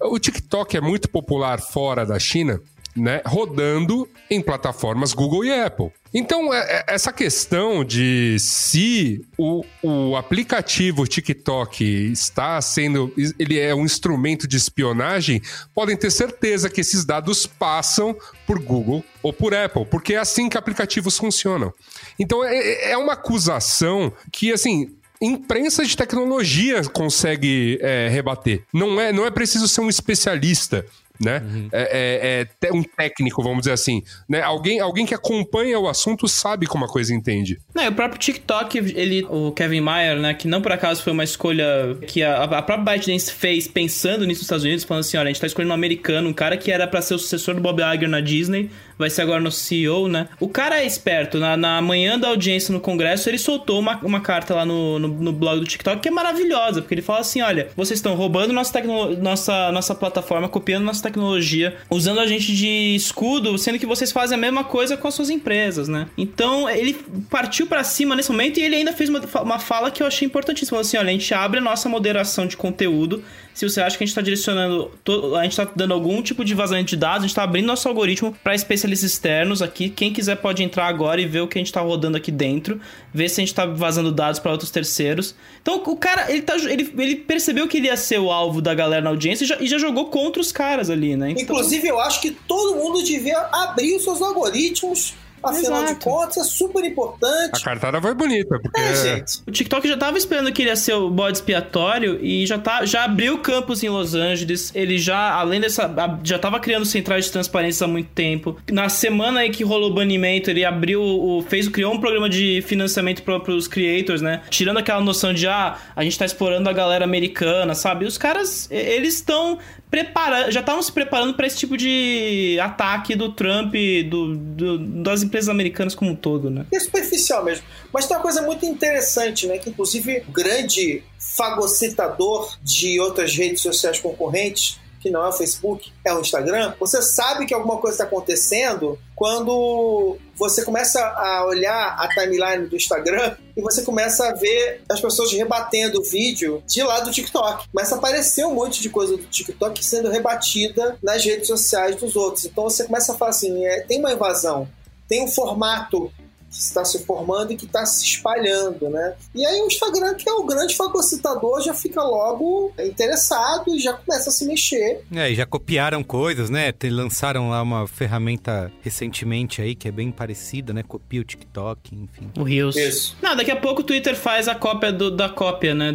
O TikTok é muito popular fora da China, né? Rodando em plataformas Google e Apple. Então, é, é, essa questão de se o, o aplicativo TikTok está sendo. ele é um instrumento de espionagem, podem ter certeza que esses dados passam por Google ou por Apple, porque é assim que aplicativos funcionam. Então, é, é uma acusação que, assim, imprensa de tecnologia consegue é, rebater. Não é, não é preciso ser um especialista né? Uhum. É, é, é, um técnico, vamos dizer assim. Né? Alguém, alguém que acompanha o assunto sabe como a coisa entende. Não, o próprio TikTok, ele, o Kevin Mayer, né, que não por acaso foi uma escolha que a, a própria ByteDance fez pensando nisso nos Estados Unidos, falando assim, olha, a gente tá escolhendo um americano, um cara que era para ser o sucessor do Bob Iger na Disney, vai ser agora no CEO, né? O cara é esperto. Na, na manhã da audiência no Congresso, ele soltou uma, uma carta lá no, no, no blog do TikTok que é maravilhosa, porque ele fala assim: olha, vocês estão roubando nossa, nossa, nossa plataforma, copiando nossa tecnologia, usando a gente de escudo, sendo que vocês fazem a mesma coisa com as suas empresas, né? Então ele partiu para cima nesse momento e ele ainda fez uma, uma fala que eu achei importantíssima. Falou assim: olha, a gente abre a nossa moderação de conteúdo se você acha que a gente está direcionando, a gente está dando algum tipo de vazamento de dados, a gente está abrindo nosso algoritmo para especialistas externos aqui. Quem quiser pode entrar agora e ver o que a gente está rodando aqui dentro, ver se a gente está vazando dados para outros terceiros. Então o cara, ele, tá, ele, ele percebeu que ele ia ser o alvo da galera na audiência e já, e já jogou contra os caras ali, né? Então... Inclusive, eu acho que todo mundo devia abrir os seus algoritmos Afinal Exato. de contas, é super importante. A cartada foi bonita, porque. É, gente. O TikTok já tava esperando que ele ia ser o bode expiatório e já, tá, já abriu campus em Los Angeles. Ele já, além dessa. Já tava criando centrais de transparência há muito tempo. Na semana aí que rolou o banimento, ele abriu. O, fez, criou um programa de financiamento para os creators, né? Tirando aquela noção de, ah, a gente tá explorando a galera americana, sabe? Os caras, eles estão preparando, já estavam se preparando para esse tipo de ataque do Trump, do, do, das empresas americanas como um todo, né? É superficial mesmo. Mas tem uma coisa muito interessante, né? Que inclusive o grande fagocitador de outras redes sociais concorrentes que não é o Facebook, é o Instagram, você sabe que alguma coisa está acontecendo quando você começa a olhar a timeline do Instagram e você começa a ver as pessoas rebatendo o vídeo de lá do TikTok. Começa a aparecer um monte de coisa do TikTok sendo rebatida nas redes sociais dos outros. Então você começa a falar assim: é, tem uma invasão, tem um formato que está se formando e que está se espalhando, né? E aí o Instagram, que é o grande fagocitador, já fica logo interessado e já começa a se mexer. É, e já copiaram coisas, né? Lançaram lá uma ferramenta recentemente aí que é bem parecida, né? Copia o TikTok, enfim. O Reels. Isso. Não, daqui a pouco o Twitter faz a cópia do, da cópia, né?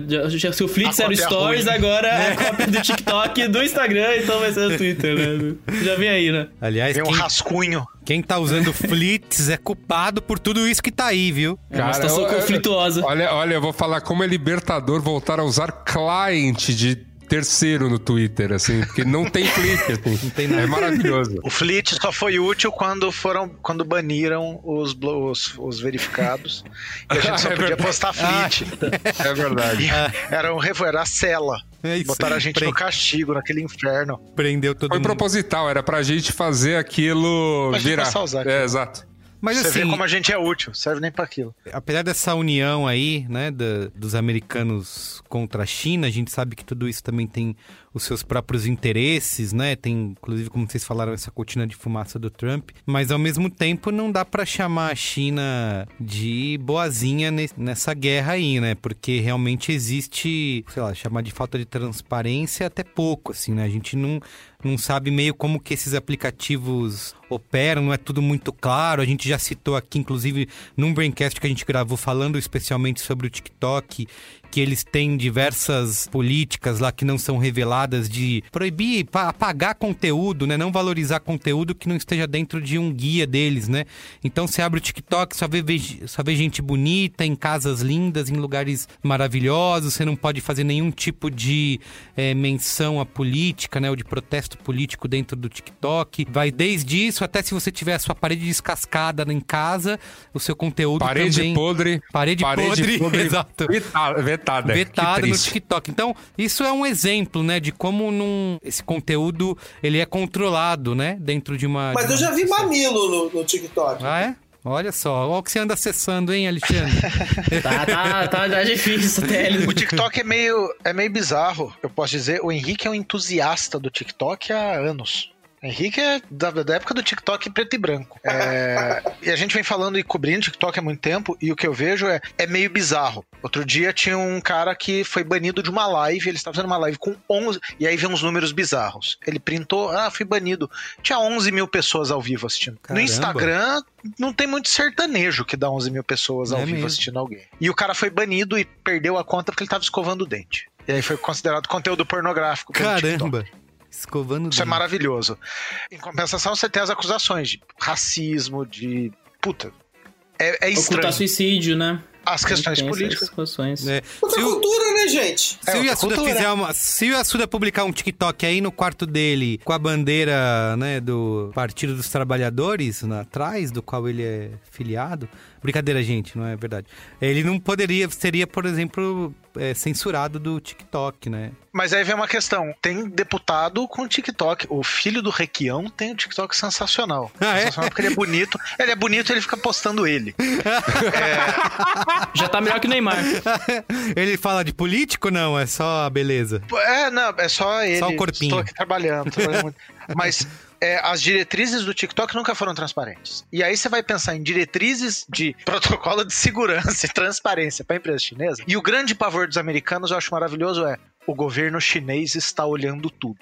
Se o Flix era o Stories, agora é a cópia do TikTok do Instagram, então vai ser o Twitter, né? Já vem aí, né? Aliás, Tem um quem... rascunho. Quem tá usando Flits é culpado por tudo isso que tá aí, viu? É uma situação eu, conflituosa. Olha, olha, eu vou falar como é libertador voltar a usar client de terceiro no Twitter, assim, porque não tem Flit, assim. Não tem nada. É maravilhoso. O Flit só foi útil quando foram, quando baniram os, os, os verificados e a gente só é podia postar Flit. Ah, é verdade. Era, um, era a cela. É Botaram a gente Pre... no castigo, naquele inferno. Prendeu todo Foi mundo. proposital, era pra gente fazer aquilo pra virar. Gente usar é, exato. Mas Você assim, vê como a gente é útil, serve nem para aquilo. Apesar dessa união aí, né, da, dos americanos contra a China, a gente sabe que tudo isso também tem os seus próprios interesses, né? Tem, inclusive, como vocês falaram, essa cortina de fumaça do Trump. Mas, ao mesmo tempo, não dá para chamar a China de boazinha nessa guerra aí, né? Porque realmente existe, sei lá, chamar de falta de transparência até pouco, assim, né? A gente não, não sabe meio como que esses aplicativos operam, não é tudo muito claro. A gente já citou aqui, inclusive, num Braincast que a gente gravou falando especialmente sobre o TikTok que eles têm diversas políticas lá que não são reveladas de proibir, apagar conteúdo, né? Não valorizar conteúdo que não esteja dentro de um guia deles, né? Então você abre o TikTok, só vê, só vê gente bonita, em casas lindas, em lugares maravilhosos, você não pode fazer nenhum tipo de é, menção à política, né? Ou de protesto político dentro do TikTok. Vai desde isso até se você tiver a sua parede descascada em casa, o seu conteúdo parede também... Podre, parede, parede podre. podre. Exato vetada. Vetada no TikTok. Então, isso é um exemplo, né, de como num, esse conteúdo ele é controlado, né, dentro de uma. Mas de eu já vi mamilo no, no TikTok. Ah, é? Olha só, olha o que você anda acessando, hein, Alexandre? Tá, tá, tá, tá difícil ele. O TikTok é meio, é meio bizarro, eu posso dizer. O Henrique é um entusiasta do TikTok há anos. Henrique é da, da época do TikTok preto e branco. É, e a gente vem falando e cobrindo TikTok há muito tempo, e o que eu vejo é, é meio bizarro. Outro dia tinha um cara que foi banido de uma live, ele estava fazendo uma live com 11, e aí vem uns números bizarros. Ele printou, ah, fui banido. Tinha 11 mil pessoas ao vivo assistindo. Caramba. No Instagram, não tem muito sertanejo que dá 11 mil pessoas ao É vivo mesmo. assistindo alguém. E o cara foi banido e perdeu a conta porque ele estava escovando o dente. E aí foi considerado conteúdo pornográfico. pelo TikTok. Caramba. Escovando Isso é maravilhoso. Em compensação, você tem as acusações de racismo, de. Puta. É, é estranho. Ocultar suicídio, né? As questões políticas. É. Outra Se o, cultura, né, gente? se É o Yasuda cultura. fizer uma. Se o Yasuda publicar um TikTok aí no quarto dele com a bandeira, né, do Partido dos Trabalhadores na- atrás, do qual ele é filiado. Brincadeira, gente, não é verdade. Ele não poderia, seria, por exemplo, é, censurado do TikTok, né? Mas aí vem uma questão: tem deputado com TikTok. O filho do Requião tem um TikTok sensacional. Ah, é? Sensacional porque ele é bonito. Ele é bonito e ele fica postando ele. Já tá melhor que o Neymar. ele fala de político? Não, é só a beleza. É, não, é só ele. Só o corpinho. Estou aqui trabalhando, trabalhando muito. Mas é, as diretrizes do TikTok nunca foram transparentes. E aí você vai pensar em diretrizes de protocolo de segurança e transparência para a empresa chinesa. E o grande pavor dos americanos, eu acho maravilhoso, é o governo chinês está olhando tudo.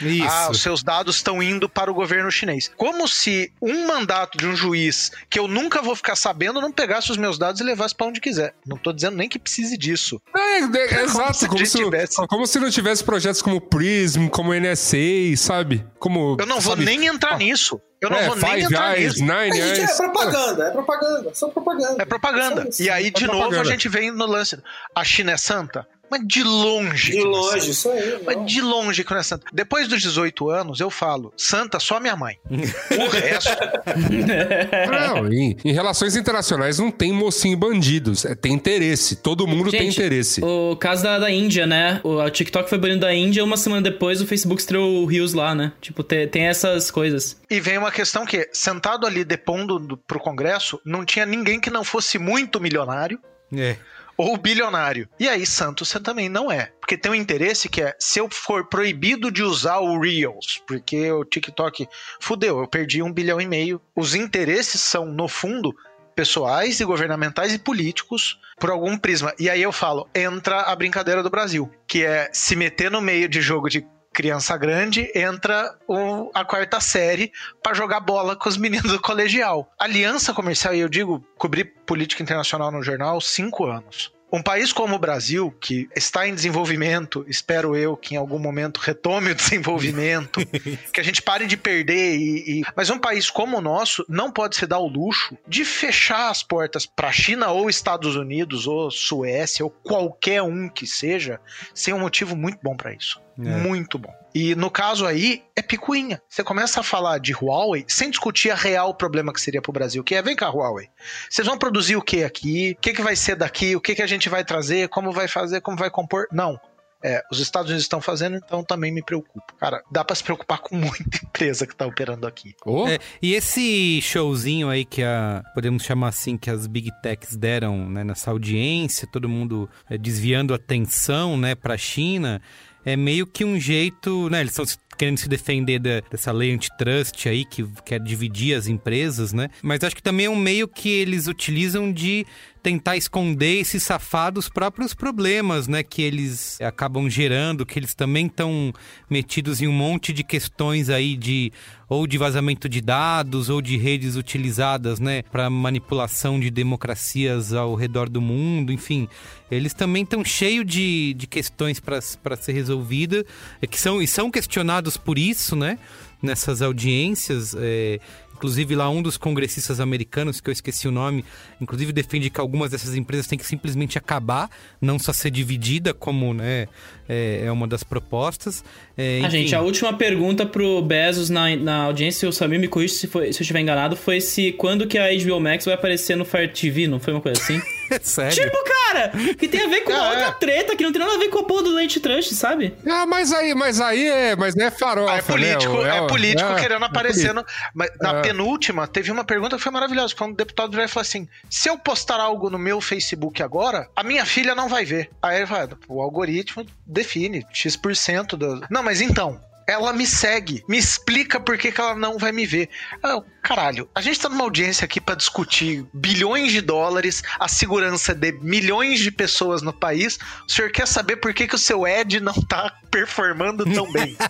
Isso. Ah, os seus dados estão indo para o governo chinês. Como se um mandato de um juiz que eu nunca vou ficar sabendo não pegasse os meus dados e levasse para onde quiser. Não tô dizendo nem que precise disso. É, é, Como exato, se como se, tivesse. como se não tivesse projetos como Prism, como NSA, sabe? Como. Eu não vou sabe? nem entrar nisso. Eu não é, vou nem entrar Eyes, nisso. Nine gente, é propaganda, é propaganda, só propaganda. É propaganda. Só isso. E aí, de É novo, propaganda. a gente vem no lance. A China é santa? Mas de longe. De longe, santa. isso aí. não. Mas de longe que não é santa. Depois dos 18 anos, eu falo, santa só minha mãe. O resto. Não, em, em relações internacionais não tem mocinho e bandidos. É, tem interesse. Todo mundo tem Gente, interesse. O caso da, da Índia, né? O, o TikTok foi banido da Índia, uma semana depois o Facebook estreou o Rios lá, né? Tipo, tem, tem essas coisas. E vem uma questão que, sentado ali depondo do, pro Congresso, não tinha ninguém que não fosse muito milionário É. ou bilionário. E aí, Santos você também não é. Porque tem um interesse que é, se eu for proibido de usar o Reels, porque o TikTok fudeu, eu perdi um bilhão e meio. Os interesses são, no fundo, pessoais e governamentais e políticos por algum prisma. E aí eu falo, entra a brincadeira do Brasil, que é se meter no meio de jogo de criança grande, entra o- a quarta série pra jogar bola com os meninos do colegial. Aliança comercial, e eu digo, cobrir política internacional no jornal cinco anos. Um país como o Brasil, que está em desenvolvimento, espero eu que em algum momento retome o desenvolvimento, que a gente pare de perder e, e- Mas um país como o nosso não pode se dar o luxo de fechar as portas para a China ou Estados Unidos ou Suécia ou qualquer um que seja, sem um motivo muito bom para isso. É. Muito bom. E no caso aí, é picuinha. Você começa a falar de Huawei sem discutir a real problema que seria pro Brasil, que é, vem cá, Huawei. Vocês vão produzir o que aqui? O que, que vai ser daqui? O que, que a gente vai trazer? Como vai fazer? Como vai compor? Não. É, os Estados Unidos estão fazendo, então também me preocupo. Cara, dá pra se preocupar com muita empresa que tá operando aqui. Ô, É, e esse showzinho aí que a, podemos chamar assim, que as Big Techs deram né, nessa audiência, todo mundo é, desviando a atenção né, pra China, é meio que um jeito, né? Eles estão querendo se defender da- dessa lei antitrust aí, que quer dividir as empresas, né? Mas acho que também é um meio que eles utilizam de tentar esconder e se safar dos próprios problemas, né? Que eles acabam gerando, que eles também estão metidos em um monte de questões aí de ou de vazamento de dados ou de redes utilizadas, né, para manipulação de democracias ao redor do mundo, enfim, eles também estão cheios de, de questões para ser resolvida, é, que são e são questionados por isso, né, nessas audiências. é, Inclusive lá um dos congressistas americanos, que eu esqueci o nome, inclusive defende que algumas dessas empresas têm que simplesmente acabar, não só ser dividida, como né, é, é uma das propostas. É, Ah, enfim. gente, a última pergunta pro Bezos na, na audiência, o Samir me corrige se, foi- se eu estiver enganado, foi se quando que a HBO Max vai aparecer no Fire TV, não foi uma coisa assim? Sério? Tipo, cara, que tem a ver com É, outra é. treta, que não tem nada a ver com a porra do Lente Trust, sabe? Ah, mas aí, mas aí é, mas é farofa, Ah, é político, né? é, o- político é, querendo é aparecer. no- mas na É. penúltima, teve uma pergunta que foi maravilhosa. Quando o deputado virou e falou assim: se eu postar algo no meu Facebook agora, a minha filha não vai ver. Aí ele fala: o algoritmo define X% do. Não, mas então. Ela me segue, me explica por que, que ela não vai me ver. Ah, caralho, a gente tá numa audiência aqui pra discutir bilhões de dólares, a segurança de milhões de pessoas no país. O senhor quer saber por que, que o seu Ed não tá performando tão bem?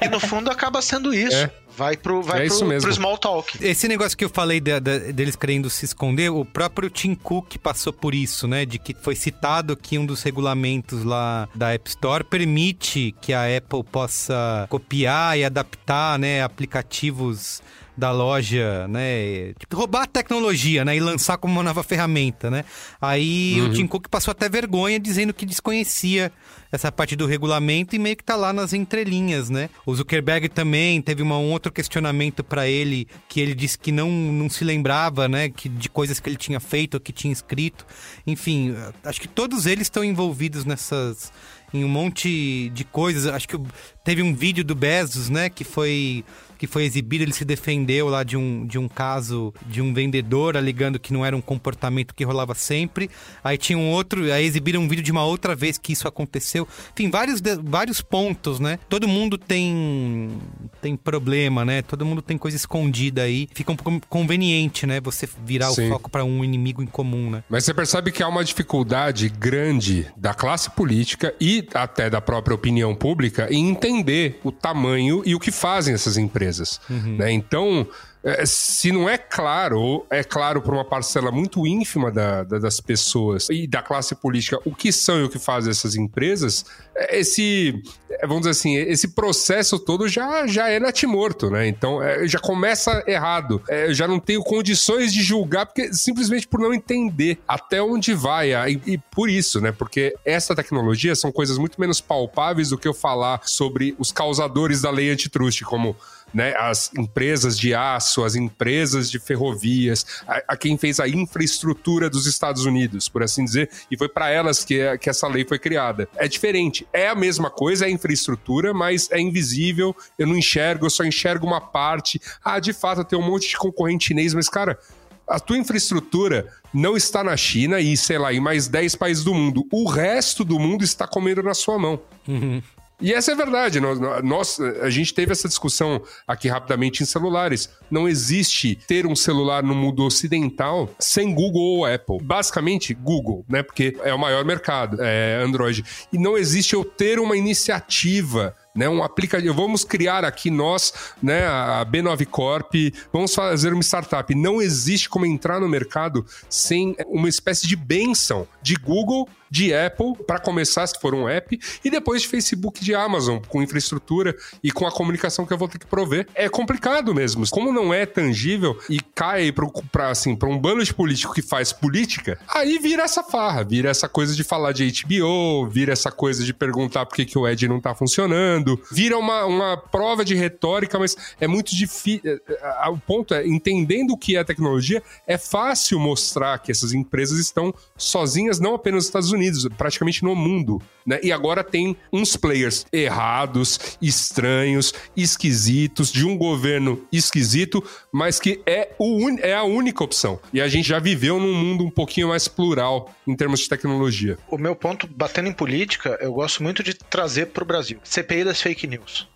E no fundo acaba sendo isso. É. Vai pro, vai É pro, isso mesmo. pro small talk. Esse negócio que eu falei da- da- deles querendo se esconder, o próprio Tim Cook passou por isso, né? De que foi citado que um dos regulamentos lá da App Store permite que a Apple possa copiar e adaptar, né, aplicativos da loja, né? Tipo, roubar a tecnologia, né? E lançar como uma nova ferramenta, né? Aí o Tim Cook passou até vergonha dizendo que desconhecia essa parte do regulamento e meio que tá lá nas entrelinhas, né? O Zuckerberg também teve uma, um outro questionamento para ele que ele disse que não, não se lembrava, né? Que, de coisas que ele tinha feito ou que tinha escrito. Enfim, acho que todos eles estão envolvidos nessas em um monte de coisas. Acho que teve um vídeo do Bezos, né, que foi que foi exibido, ele se defendeu lá de um, de um caso de um vendedor alegando que não era um comportamento que rolava sempre. Aí tinha um outro, aí exibiram um vídeo de uma outra vez que isso aconteceu. Enfim, vários, vários pontos, né? Todo mundo tem tem problema, né? Todo mundo tem coisa escondida aí. Fica um pouco conveniente, né? Você virar Sim. o foco para um inimigo em comum, né? Mas você percebe que há uma dificuldade grande da classe política e até da própria opinião pública em entender o tamanho e o que fazem essas empresas. Né? Então, é, se não é claro, é claro para uma parcela muito ínfima da- da- das pessoas e da classe política o que são e o que fazem essas empresas, é, esse, é, vamos dizer assim, esse processo todo já, já é natimorto, né? Então, é, já começa errado. É, eu já não tenho condições de julgar, porque simplesmente por não entender até onde vai. E, e por isso, né? Porque essa tecnologia são coisas muito menos palpáveis do que eu falar sobre os causadores da lei antitrust, como né, as empresas de aço, as empresas de ferrovias, a, a quem fez a infraestrutura dos Estados Unidos, por assim dizer, e foi para elas que, que essa lei foi criada. É diferente, é a mesma coisa, é infraestrutura, mas é invisível, eu não enxergo, eu só enxergo uma parte. Ah, de fato, tem um monte de concorrente chinês, mas cara, a tua infraestrutura não está na China e, sei lá, em mais 10 países do mundo. O resto do mundo está comendo na sua mão. E essa é a verdade. Nós, nós- a gente teve essa discussão aqui rapidamente em celulares. Não existe ter um celular no mundo ocidental sem Google ou Apple. Basicamente, Google, né? Porque é o maior mercado, é Android. E não existe eu ter uma iniciativa né, um aplicativo. Vamos criar aqui nós, né, a B9 Corp, vamos fazer uma startup. Não existe como entrar no mercado sem uma espécie de benção de Google, de Apple, para começar, se for um app, e depois de Facebook, de Amazon, com infraestrutura e com a comunicação que eu vou ter que prover. É complicado mesmo. Como não é tangível e cai para assim, pra um bando de político que faz política, aí vira essa farra, vira essa coisa de falar de HBO, vira essa coisa de perguntar por que, que o Ed não tá funcionando, vira uma, uma prova de retórica, mas é muito difícil. O ponto é, entendendo o que é tecnologia, é fácil mostrar que essas empresas estão sozinhas, não apenas nos Estados Unidos, praticamente no mundo. Né? E agora tem uns players errados, estranhos, esquisitos, de um governo esquisito, mas que é, o é a única opção. E a gente já viveu num mundo um pouquinho mais plural em termos de tecnologia. O meu ponto, batendo em política, eu gosto muito de trazer para o Brasil. CPI das fake news.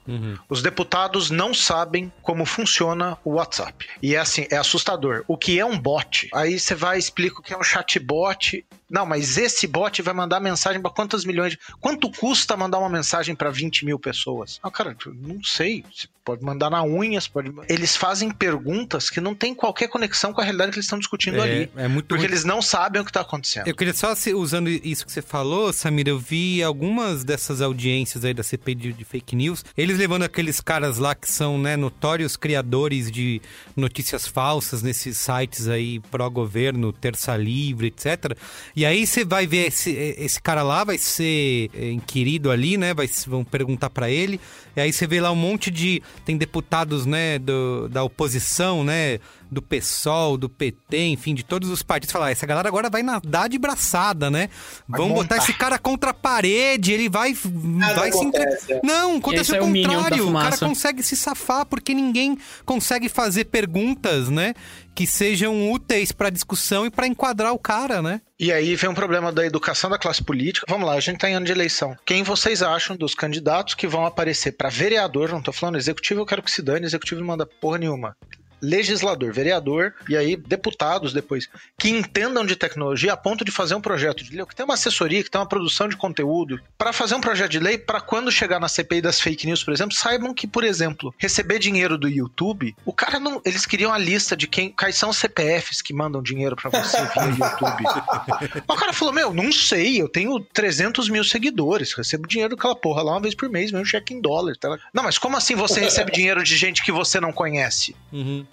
Os deputados não sabem como funciona o WhatsApp. E é assim, é assustador. O que é um bot? Aí você vai e explica o que é um chatbot. Não, mas esse bot vai mandar mensagem para quantas milhões? De... Quanto custa mandar uma mensagem para 20 mil pessoas? Ah, cara, não sei. Você pode mandar na unha, você pode... Eles fazem perguntas que não tem qualquer conexão com a realidade que eles estão discutindo ali. É muito Porque muito- eles não sabem o que está acontecendo. Eu queria só, usando isso que você falou, Samir, eu vi algumas dessas audiências aí da CPI de, de fake news, eles levando aqueles caras lá que são, né, notórios criadores de notícias falsas nesses sites aí pró-governo, Terça Livre, etc. E aí você vai ver esse, esse cara lá, vai ser é, inquirido ali, né, vai, vão perguntar pra ele, e aí você vê lá um monte de... tem deputados, né, do, da oposição, né, do PSOL, do PT, enfim, de todos os partidos, falar, essa galera agora vai nadar de braçada, né? Vai Vamos botar esse cara contra a parede, ele vai, vai se entre... é. Não, acontece aí o sai o Minion da contrário. O cara consegue se safar porque ninguém consegue fazer perguntas, né? Que sejam úteis pra discussão e pra enquadrar o cara, né? E aí vem um problema da educação da classe política. Vamos lá, a gente tá em ano de eleição. Quem vocês acham dos candidatos que vão aparecer para vereador, não tô falando executivo, eu quero que se dane, executivo não manda porra nenhuma. Legislador, vereador e aí deputados depois, que entendam de tecnologia a ponto de fazer um projeto de lei, que tem uma assessoria, que tem uma produção de conteúdo, para fazer um projeto de lei, para quando chegar na CPI das fake news, por exemplo, saibam que, por exemplo, receber dinheiro do YouTube, o cara não. Eles queriam a lista de quem, quais são os CPFs que mandam dinheiro para você via YouTube. o cara falou: Meu, não sei, eu tenho 300 mil seguidores, recebo dinheiro daquela porra lá uma vez por mês, meu cheque em dólar. tá? Não, mas como assim você recebe dinheiro de gente que você não conhece? Uhum.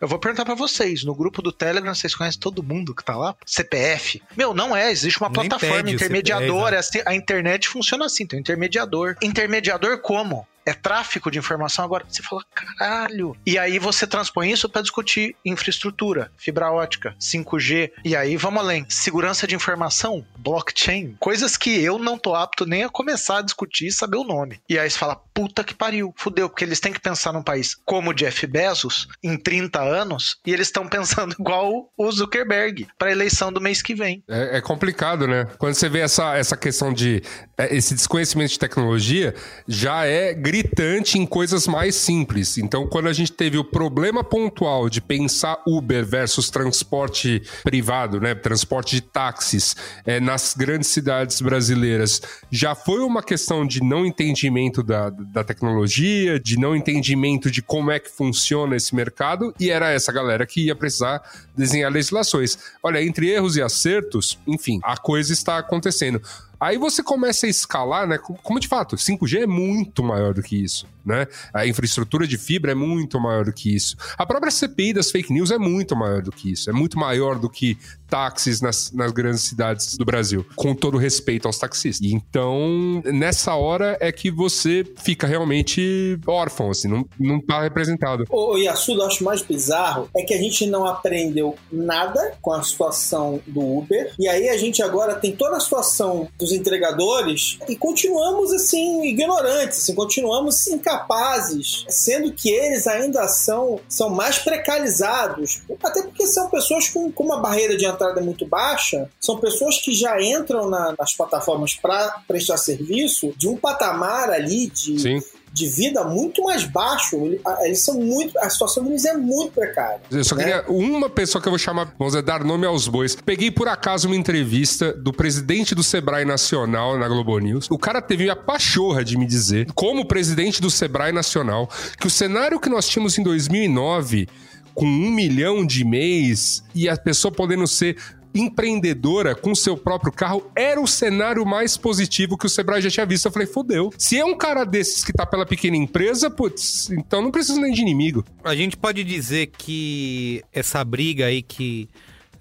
Eu vou perguntar pra vocês, no grupo do Telegram, vocês conhecem todo mundo que tá lá? CPF? Meu, não é, existe uma Nem plataforma intermediadora, CPF, assim, a internet funciona assim, tem um intermediador. Intermediador como? É tráfico de informação agora. Você fala, caralho. E aí você transpõe isso pra discutir infraestrutura, fibra ótica, 5G. E aí vamos além. Segurança de informação, blockchain. Coisas que eu não tô apto nem a começar a discutir e saber o nome. E aí você fala, puta que pariu. Fudeu, porque eles têm que pensar num país como o Jeff Bezos, em 30 anos, e eles estão pensando igual o Zuckerberg pra eleição do mês que vem. É, é complicado, né? Quando você vê essa, essa questão de. é, Esse desconhecimento de tecnologia já é gritante em coisas mais simples. Então, quando a gente teve o problema pontual de pensar Uber versus transporte privado, né? Transporte de táxis é, nas grandes cidades brasileiras, já foi uma questão de não entendimento da, da tecnologia, de não entendimento de como é que funciona esse mercado, e era essa galera que ia precisar desenhar legislações. Olha, entre erros e acertos, enfim, a coisa está acontecendo. Aí você começa a escalar, né? Como de fato, 5G é muito maior do que isso, né? A infraestrutura de fibra é muito maior do que isso. A própria CPI das fake news é muito maior do que isso. É muito maior do que táxis nas, nas grandes cidades do Brasil, com todo respeito aos taxistas. Então, nessa hora é que você fica realmente órfão, assim, não, não tá representado. O Yasuda, eu acho mais bizarro é que a gente não aprendeu nada com a situação do Uber. E aí a gente agora tem toda a situação dos entregadores e continuamos assim, ignorantes, assim, continuamos incapazes, sendo que eles ainda são, são mais precarizados. Até porque são pessoas com, com uma barreira de entrada muito baixa, são pessoas que já entram na- nas plataformas para prestar serviço de um patamar ali de Sim. de vida muito mais baixo. Eles são muito. A situação deles é muito precária. Eu só né? queria uma pessoa que eu vou chamar, vamos dizer, dar nome aos bois. Peguei por acaso uma entrevista do presidente do Sebrae Nacional na Globo News. O cara teve a pachorra de me dizer, como presidente do Sebrae Nacional, que o cenário que nós tínhamos em 2009, com um milhão de mês e a pessoa podendo ser empreendedora com seu próprio carro era o cenário mais positivo que o Sebrae já tinha visto. Eu falei, fodeu. Se é um cara desses que tá pela pequena empresa, putz, então não precisa nem de inimigo. A gente pode dizer que essa briga aí que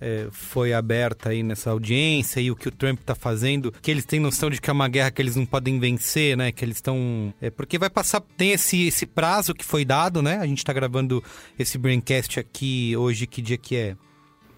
é, foi aberta aí nessa audiência e o que o Trump tá fazendo, que eles têm noção de que é uma guerra que eles não podem vencer, né? Que eles estão. É, porque vai passar. Tem esse, esse prazo que foi dado, né? A gente tá gravando esse Braincast aqui hoje, que dia que é?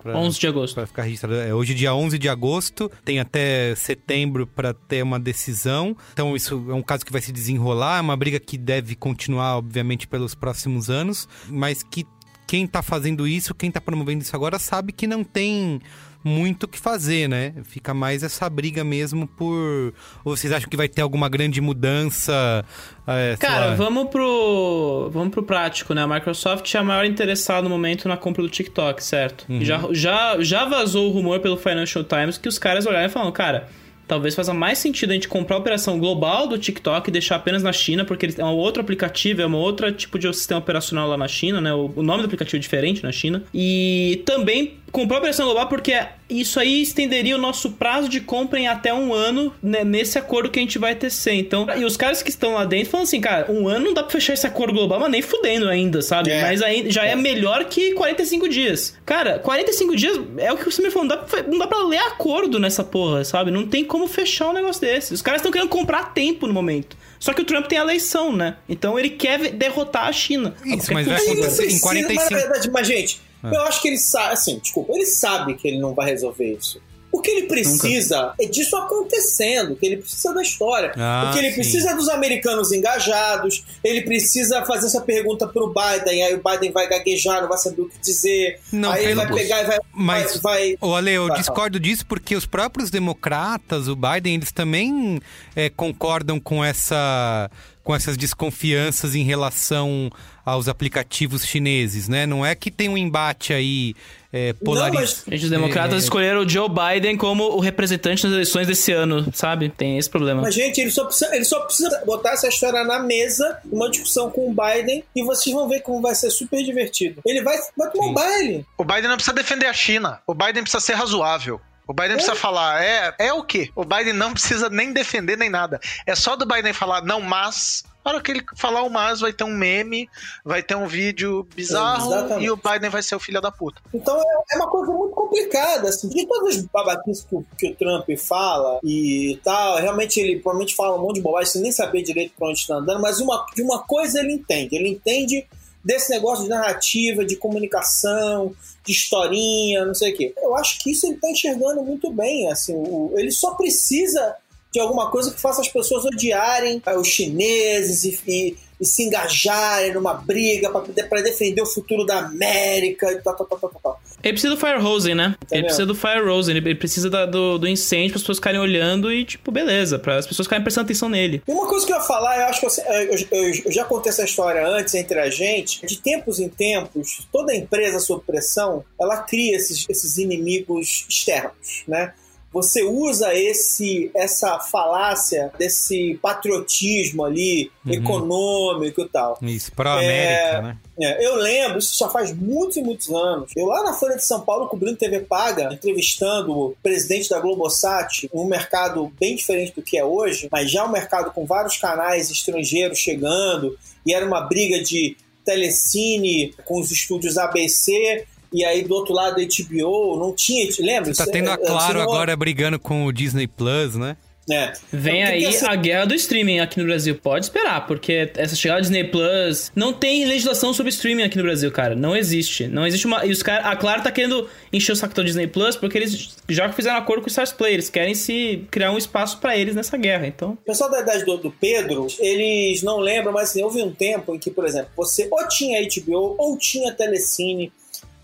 Pra- 11 de agosto. Pra ficar registrado. É, hoje, dia 11 de agosto, tem até setembro para ter uma decisão. Então, isso é um caso que vai se desenrolar. É uma briga que deve continuar, obviamente, pelos próximos anos. Mas que quem tá fazendo isso, quem tá promovendo isso agora, sabe que não tem muito o que fazer, né? Fica mais essa briga mesmo por. Ou vocês acham que vai ter alguma grande mudança? é, Cara, lá, vamos pro. Vamos pro prático, né? A Microsoft é a maior interessada no momento na compra do TikTok, certo? Uhum. Já, já, já vazou o rumor pelo Financial Times que os caras olharam e falaram, cara. Talvez faça mais sentido a gente comprar a operação global do TikTok e deixar apenas na China, porque é um outro aplicativo, é um outro tipo de sistema operacional lá na China, né? O nome do aplicativo é diferente na China. E também comprar a operação global porque isso aí estenderia o nosso prazo de compra em até um ano né, nesse acordo que a gente vai tecer. Então, e os caras que estão lá dentro falam assim, cara, um ano não dá pra fechar esse acordo global, mas nem fudendo ainda, sabe? É. Mas aí já é. melhor que 45 dias. Cara, 45 dias é o que você me falou, não dá, pra, não dá pra ler acordo nessa porra, sabe? Não tem como fechar um negócio desse. Os caras estão querendo comprar tempo no momento. Só que o Trump tem a eleição, né? Então ele quer derrotar a China. Isso, mas vai acontecer em Precisa, 45. Mas, na verdade, mas, gente, Eu acho que ele sabe, assim, desculpa, ele sabe que ele não vai resolver isso. O que ele precisa é disso acontecendo, o que ele precisa da história. Ah, o que ele sim. precisa é dos americanos engajados, ele precisa fazer essa pergunta pro Biden, aí o Biden vai gaguejar, não vai saber o que dizer. Não, aí ele vai pegar e vai. Mas, vai, vai Ale, eu Vai, discordo disso porque os próprios democratas, o Biden, eles também é, concordam com essa com essas desconfianças em relação aos aplicativos chineses, né? Não é que tem um embate aí é, polarizado. mas- Gente, os democratas É. escolheram o Joe Biden como o representante nas eleições desse ano, sabe? Tem esse problema. Mas, gente, ele só, precisa, ele só precisa botar essa história na mesa, uma discussão com o Biden, e vocês vão ver como vai ser super divertido. Ele vai, vai tomar um baile. O Biden não precisa defender a China. O Biden precisa ser razoável. O Biden precisa falar, é, é o quê? O Biden não precisa nem defender nem nada. É só do Biden falar, não, mas. Na hora que ele falar o mas, vai ter um meme, vai ter um vídeo bizarro Exatamente. e o Biden vai ser o filho da puta. Então é, é uma coisa muito complicada, assim. De todas as babaquices que, o- que o Trump fala e tal, realmente ele provavelmente fala um monte de bobagem sem nem saber direito pra onde está andando, mas uma, de uma coisa ele entende. Ele entende desse negócio de narrativa, de comunicação, de historinha, não sei o quê. Eu acho que isso ele tá enxergando muito bem, assim. o- ele só precisa de alguma coisa que faça as pessoas odiarem eh, os chineses e, e- e se engajarem numa briga para defender o futuro da América e tal, tal, tal, tal, tal. Ele precisa do Fire Rosen, né? Entendeu? Ele precisa do Fire Rosen, ele precisa da- do, do incêndio para as pessoas ficarem olhando e, tipo, beleza, para as pessoas ficarem prestando atenção nele. E uma coisa que eu ia falar, eu acho que eu, eu- eu- eu já contei essa história antes entre a gente, de tempos em tempos, toda empresa sob pressão, ela cria esses, esses inimigos externos, né? Você usa esse essa falácia desse patriotismo ali, econômico e tal. Isso, pró-América, né? É, eu lembro, isso já faz muitos e muitos anos. Eu lá na Folha de São Paulo, cobrindo TV Paga, entrevistando o presidente da Globosat, um mercado bem diferente do que é hoje, mas já um mercado com vários canais estrangeiros chegando, e era uma briga de telecine com os estúdios ABC. E aí do outro lado HBO, não tinha, lembra? Tá tendo a É, Claro não- agora brigando com o Disney Plus, né? É. Vem Porque, aí assim, a guerra do streaming aqui no Brasil. Pode esperar, porque essa chegada do Disney Plus. Não tem legislação sobre streaming aqui no Brasil, cara. Não existe. Não existe uma. E os cara, a Claro tá querendo encher o saco do Disney Plus porque eles já fizeram acordo com o Stars Play. Eles querem se criar um espaço pra eles nessa guerra. Então. O pessoal da idade do, do Pedro, eles não lembram, mas assim, houve um tempo em que, por exemplo, você ou tinha HBO ou tinha Telecine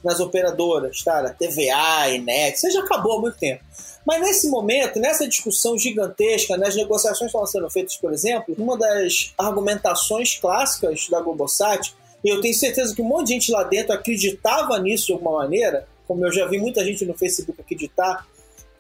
nas operadoras, tá? TVA, Inet, isso já acabou há muito tempo. Mas nesse momento, nessa discussão gigantesca, nas negociações que estavam sendo feitas, por exemplo, uma das argumentações clássicas da Globosat, e eu tenho certeza que um monte de gente lá dentro acreditava nisso de alguma maneira, como eu já vi muita gente no Facebook acreditar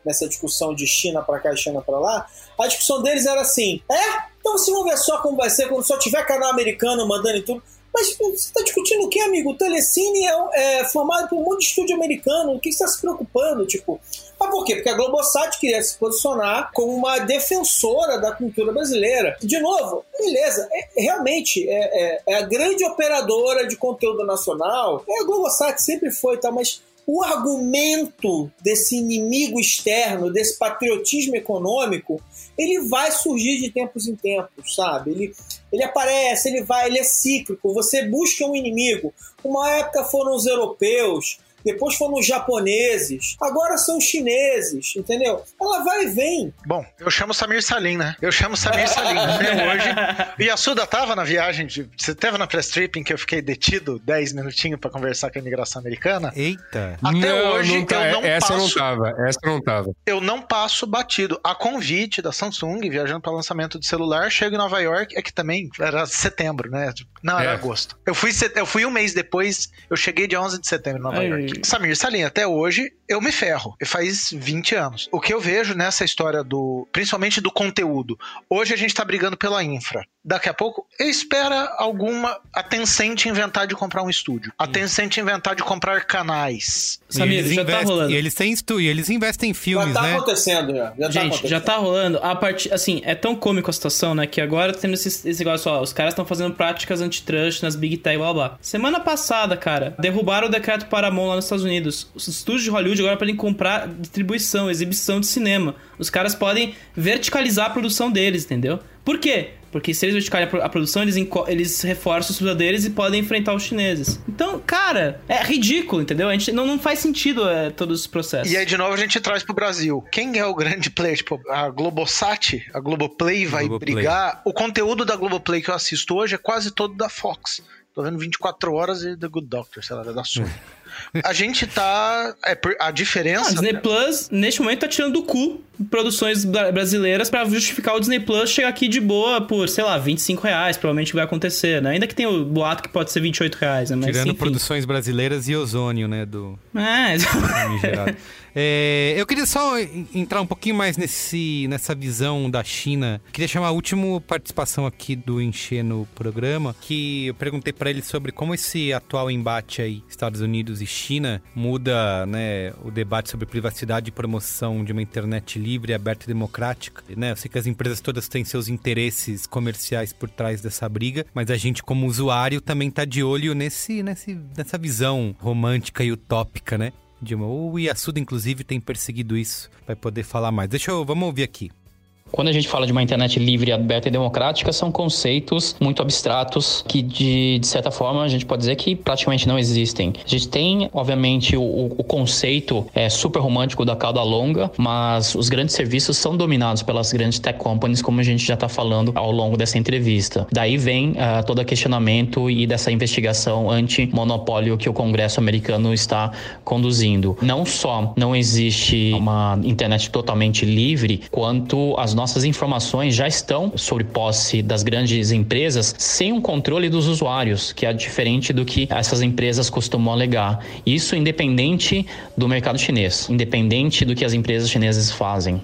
nessa discussão de China pra cá e China pra lá, a discussão deles era assim: é? Então vocês vão ver só como vai ser quando só tiver canal americano mandando em tudo. Mas você tá discutindo o que, amigo? O Telecine é, é formado por um monte de estúdio americano. O que você tá se preocupando? Tipo, mas por quê? Porque a Globosat queria se posicionar como uma defensora da cultura brasileira. De novo, beleza, é- realmente é, é- é a grande operadora de conteúdo nacional. É a Globosat, sempre foi, tá? Mas o argumento desse inimigo externo, desse patriotismo econômico, ele vai surgir de tempos em tempos, sabe? Ele, ele aparece, ele vai, ele é cíclico. Você busca um inimigo. Uma época foram os europeus, depois foram os japoneses, agora são os chineses, entendeu? Ela vai e vem. Bom, eu chamo Samir Salim, né? Eu chamo Samir Salim. Até hoje. E a Suda tava na viagem, de, você teve na press tripping que eu fiquei detido 10 minutinhos pra conversar com a imigração americana? Eita. Até não, hoje não tá. eu não essa passo não tava. Essa não tava. eu não passo batido. A convite da Samsung, viajando para lançamento de celular, chego em Nova York, é que também era setembro, né? Não, era É. agosto. Eu fui, set- eu fui um mês depois, eu cheguei dia 11 de setembro em Nova Ai. York. Samir Salim, até hoje eu me ferro. E faz 20 anos. O que eu vejo nessa história do, principalmente do conteúdo, hoje a gente tá brigando pela infra. Daqui a pouco, espera alguma a Tencent inventar de comprar um estúdio. A Tencent inventar de comprar canais. Samir, eles já tá investem- rolando. E eles têm estu... e eles investem em Já filmes, tá né? acontecendo, já. já tá Gente, acontecendo. já tá rolando. A partir, assim, é tão cômico a situação, né? Que agora temos esse, esse negócio, ó, os caras estão fazendo práticas antitrust nas Big Tech, blá blá. Semana passada, cara, derrubaram o decreto Paramount lá nos Estados Unidos. Os estúdios de Hollywood agora podem comprar distribuição, exibição de cinema. Os caras podem verticalizar a produção deles, entendeu? Por quê? Porque se eles verticarem a produção, eles, eles reforçam os deles e podem enfrentar os chineses. Então, cara, é ridículo, entendeu? A gente não, não faz sentido é, todos os processos. E aí, de novo, a gente traz pro Brasil. Quem é o grande player? Tipo, a Globosat, a Globoplay vai Globoplay. brigar. O conteúdo da Globoplay que eu assisto hoje é quase todo da Fox. Tô vendo 24 horas e The Good Doctor, sei lá, da Sony. A gente tá. É, a diferença. Ah, Disney Plus, neste momento, tá tirando do cu produções brasileiras para justificar o Disney Plus chegar aqui de boa por, sei lá, 25 reais, provavelmente vai acontecer, né? Ainda que tem o boato que pode ser 28 reais, né? Mas, Tirando enfim. produções brasileiras e ozônio, né? Do... É, é, eu queria só entrar um pouquinho mais nesse, nessa visão da China. Queria chamar a última participação aqui do Encher no programa, que eu perguntei para ele sobre como esse atual embate aí, Estados Unidos e China, muda né, o debate sobre privacidade e promoção de uma internet livre aberta e democrática. Né? Eu sei que as empresas todas têm seus interesses comerciais por trás dessa briga, mas a gente, como usuário, também está de olho nesse, nesse, nessa visão romântica e utópica, né? Dilma. O Iassuda, inclusive, tem perseguido isso. Vai poder falar mais. Deixa eu. Vamos ouvir aqui. Quando a gente fala de uma internet livre, aberta e democrática, são conceitos muito abstratos que, de, de certa forma, a gente pode dizer que praticamente não existem. A gente tem, obviamente, o, o conceito é, super romântico da cauda longa, mas os grandes serviços são dominados pelas grandes tech companies, como a gente já está falando ao longo dessa entrevista. Daí vem uh, todo o questionamento e dessa investigação anti-monopólio que o Congresso americano está conduzindo. Não só não existe uma internet totalmente livre, quanto as nossas informações já estão sobre posse das grandes empresas sem um controle dos usuários, que é diferente do que essas empresas costumam alegar. Isso independente do mercado chinês, independente do que as empresas chinesas fazem.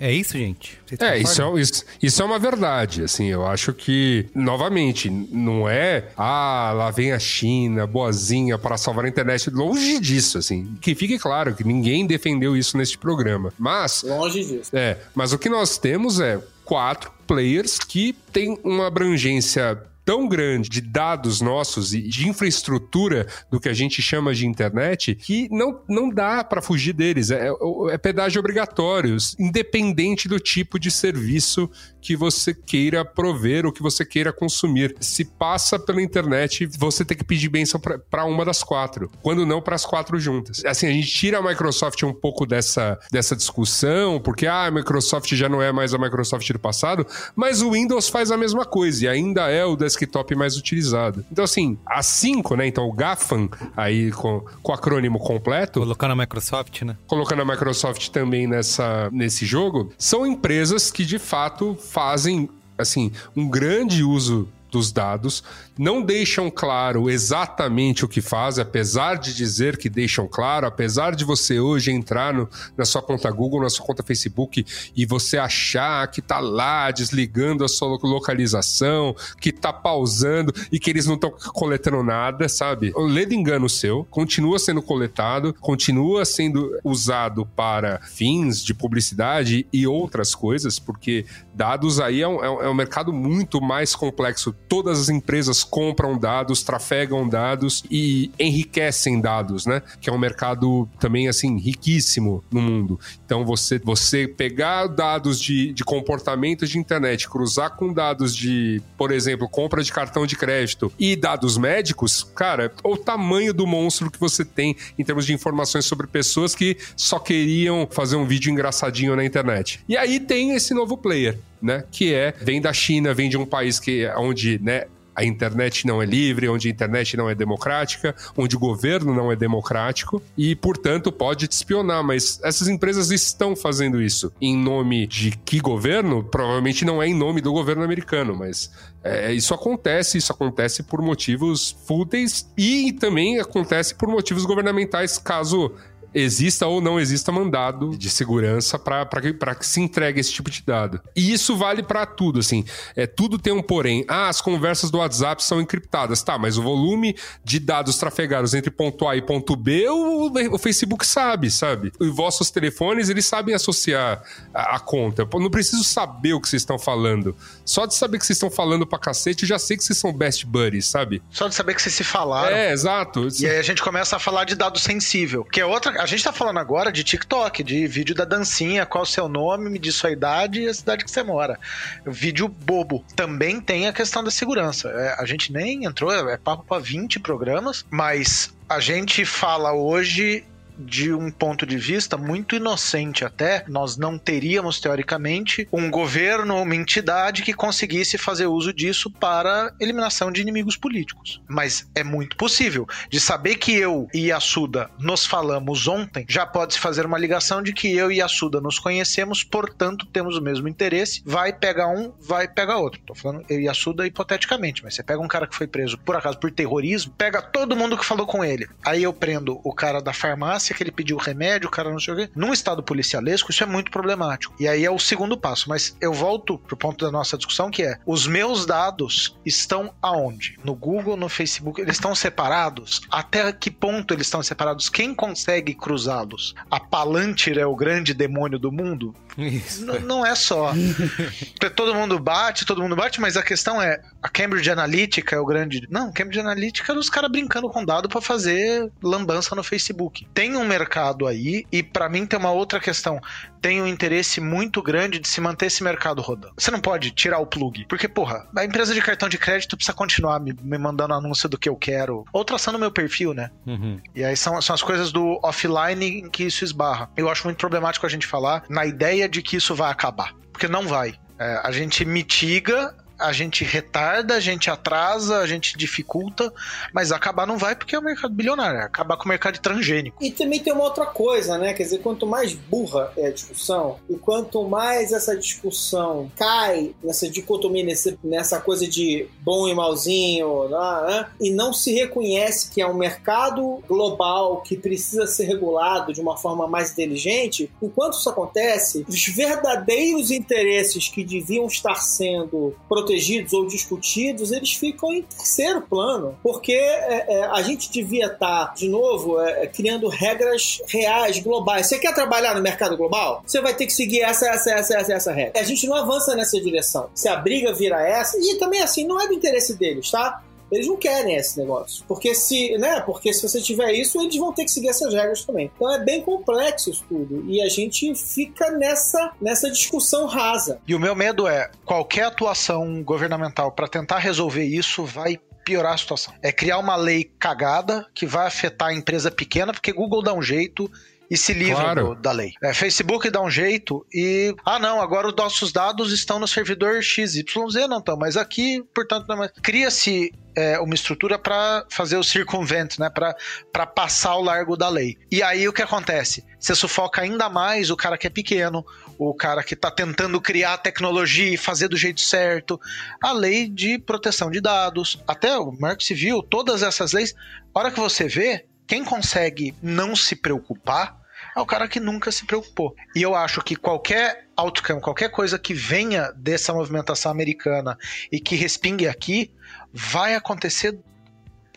É isso, gente? É, isso é, isso, isso é uma verdade. Assim, eu acho que, novamente, não é, ah, lá vem a China, boazinha, para salvar a internet. Longe disso, assim. Que fique claro que ninguém defendeu isso neste programa. Mas. Longe disso. É, mas o que nós temos é quatro players que têm uma abrangência tão grande de dados nossos e de infraestrutura do que a gente chama de internet que não, não dá para fugir deles. É, é, é pedágio obrigatório, independente do tipo de serviço que você queira prover ou que você queira consumir. Se passa pela internet, você tem que pedir bênção para uma das quatro, quando não para as quatro juntas. Assim, a gente tira a Microsoft um pouco dessa, dessa discussão, porque ah, a Microsoft já não é mais a Microsoft do passado, mas o Windows faz a mesma coisa e ainda é o desktop mais utilizado. Então, assim, a 5, né? Então, o GAFAM, aí com, com o acrônimo completo. Colocando a Microsoft, né? Colocando a Microsoft também nessa, nesse jogo, são empresas que de fato fazem assim um grande uso dos dados, não deixam claro exatamente o que fazem, apesar de dizer que deixam claro, apesar de você hoje entrar no, na sua conta Google, na sua conta Facebook e você achar que tá lá desligando a sua localização, que tá pausando e que eles não estão coletando nada, sabe? O ledo engano seu continua sendo coletado, continua sendo usado para fins de publicidade e outras coisas, porque dados aí é um, é um mercado muito mais complexo todas as empresas compram dados, trafegam dados e enriquecem dados, né? Que é um mercado também, assim, riquíssimo no mundo. Então, você, você pegar dados de, de comportamento de internet, cruzar com dados de, por exemplo, compra de cartão de crédito e dados médicos, cara, o tamanho do monstro que você tem em termos de informações sobre pessoas que só queriam fazer um vídeo engraçadinho na internet. E aí tem esse novo player, né? Que é, vem da China, vem de um país que onde, né, a internet não é livre, onde a internet não é democrática, onde o governo não é democrático e, portanto, pode te espionar. Mas essas empresas estão fazendo isso em nome de que governo? Provavelmente não é em nome do governo americano, mas é, isso acontece, isso acontece por motivos fúteis e também acontece por motivos governamentais, caso exista ou não exista mandado de segurança para que, que se entregue esse tipo de dado. E isso vale para tudo, assim. É, tudo tem um porém. Ah, as conversas do WhatsApp são encriptadas. Tá, mas o volume de dados trafegados entre ponto A e ponto B, o, o Facebook sabe, sabe? E vossos telefones, eles sabem associar a, a conta. Eu não preciso saber o que vocês estão falando. Só de saber que vocês estão falando pra cacete, eu já sei que vocês são best buddies, sabe? Só de saber que vocês se falaram. É, exato. E aí a gente começa a falar de dado sensível, que é outra A gente tá falando agora de TikTok, de vídeo da dancinha, qual o seu nome, me diz sua idade e a cidade que você mora. Vídeo bobo. Também tem a questão da segurança. É, a gente nem entrou, é papo pra 20 programas, mas a gente fala hoje de um ponto de vista muito inocente até, nós não teríamos, teoricamente, um governo, uma entidade que conseguisse fazer uso disso para eliminação de inimigos políticos. Mas é muito possível. De saber que eu e Yasuda nos falamos ontem, já pode-se fazer uma ligação de que eu e Yasuda nos conhecemos, portanto temos o mesmo interesse. Vai pegar um, vai pegar outro. Tô falando eu e Yasuda hipoteticamente, mas você pega um cara que foi preso por acaso por terrorismo, pega todo mundo que falou com ele. Aí eu prendo o cara da farmácia que ele pediu remédio, o cara não sei o quê. Num estado policialesco, isso é muito problemático. E aí é o segundo passo. Mas eu volto pro ponto da nossa discussão, que é: os meus dados estão aonde? No Google, no Facebook, eles estão separados? Até que ponto eles estão separados? Quem consegue cruzá-los? A Palantir é o grande demônio do mundo? Isso. N- não é só. todo mundo bate, todo mundo bate, mas a questão é: a Cambridge Analytica é o grande. Não, Cambridge Analytica é os caras brincando com dado para fazer lambança no Facebook. Tem um mercado aí, e para mim tem uma outra questão. Tem um interesse muito grande de se manter esse mercado rodando. Você não pode tirar o plug. Porque, porra, a empresa de cartão de crédito precisa continuar me, me mandando anúncio do que eu quero. Ou traçando meu perfil, né? Uhum. E aí são, são as coisas do offline em que isso esbarra. Eu acho muito problemático a gente falar na ideia de que isso vai acabar. Porque não vai. É, a gente mitiga, a gente retarda, a gente atrasa, a gente dificulta, mas acabar não vai porque é o mercado bilionário. é Acabar com o mercado transgênico. E também tem uma outra coisa, né? Quer dizer, quanto mais burra é a discussão, e quanto mais essa discussão cai nessa dicotomia, nessa coisa de bom e malzinho, né, né, e não se reconhece que é um mercado global que precisa ser regulado de uma forma mais inteligente, enquanto isso acontece, os verdadeiros interesses que deviam estar sendo protegidos ou discutidos, eles ficam em terceiro plano, porque é, é, a gente devia estar, de novo, é, é, criando regras reais, globais. Você quer trabalhar no mercado global? Você vai ter que seguir essa, essa, essa, essa, essa regra. A gente não avança nessa direção. Se a briga vira essa, e também assim, não é do interesse deles, tá? Eles não querem esse negócio. Porque se, né? Porque se você tiver isso, eles vão ter que seguir essas regras também. Então é bem complexo isso tudo. E a gente fica nessa, nessa discussão rasa. E o meu medo é qualquer atuação governamental para tentar resolver isso vai piorar a situação. É criar uma lei cagada que vai afetar a empresa pequena, porque Google dá um jeito e se livra Claro. do- da lei. É, Facebook dá um jeito e. Ah, não, agora os nossos dados estão no servidor XYZ, não estão, mas aqui, portanto, não é mais. Cria-se é, uma estrutura para fazer o circunvent, né? Para passar ao largo da lei. E aí o que acontece? Você sufoca ainda mais o cara que é pequeno, o cara que está tentando criar tecnologia e fazer do jeito certo. A lei de proteção de dados, até o Marco Civil, todas essas leis. A hora que você vê, quem consegue não se preocupar é o cara que nunca se preocupou. E eu acho que qualquer outcome, qualquer coisa que venha dessa movimentação americana e que respingue aqui, vai acontecer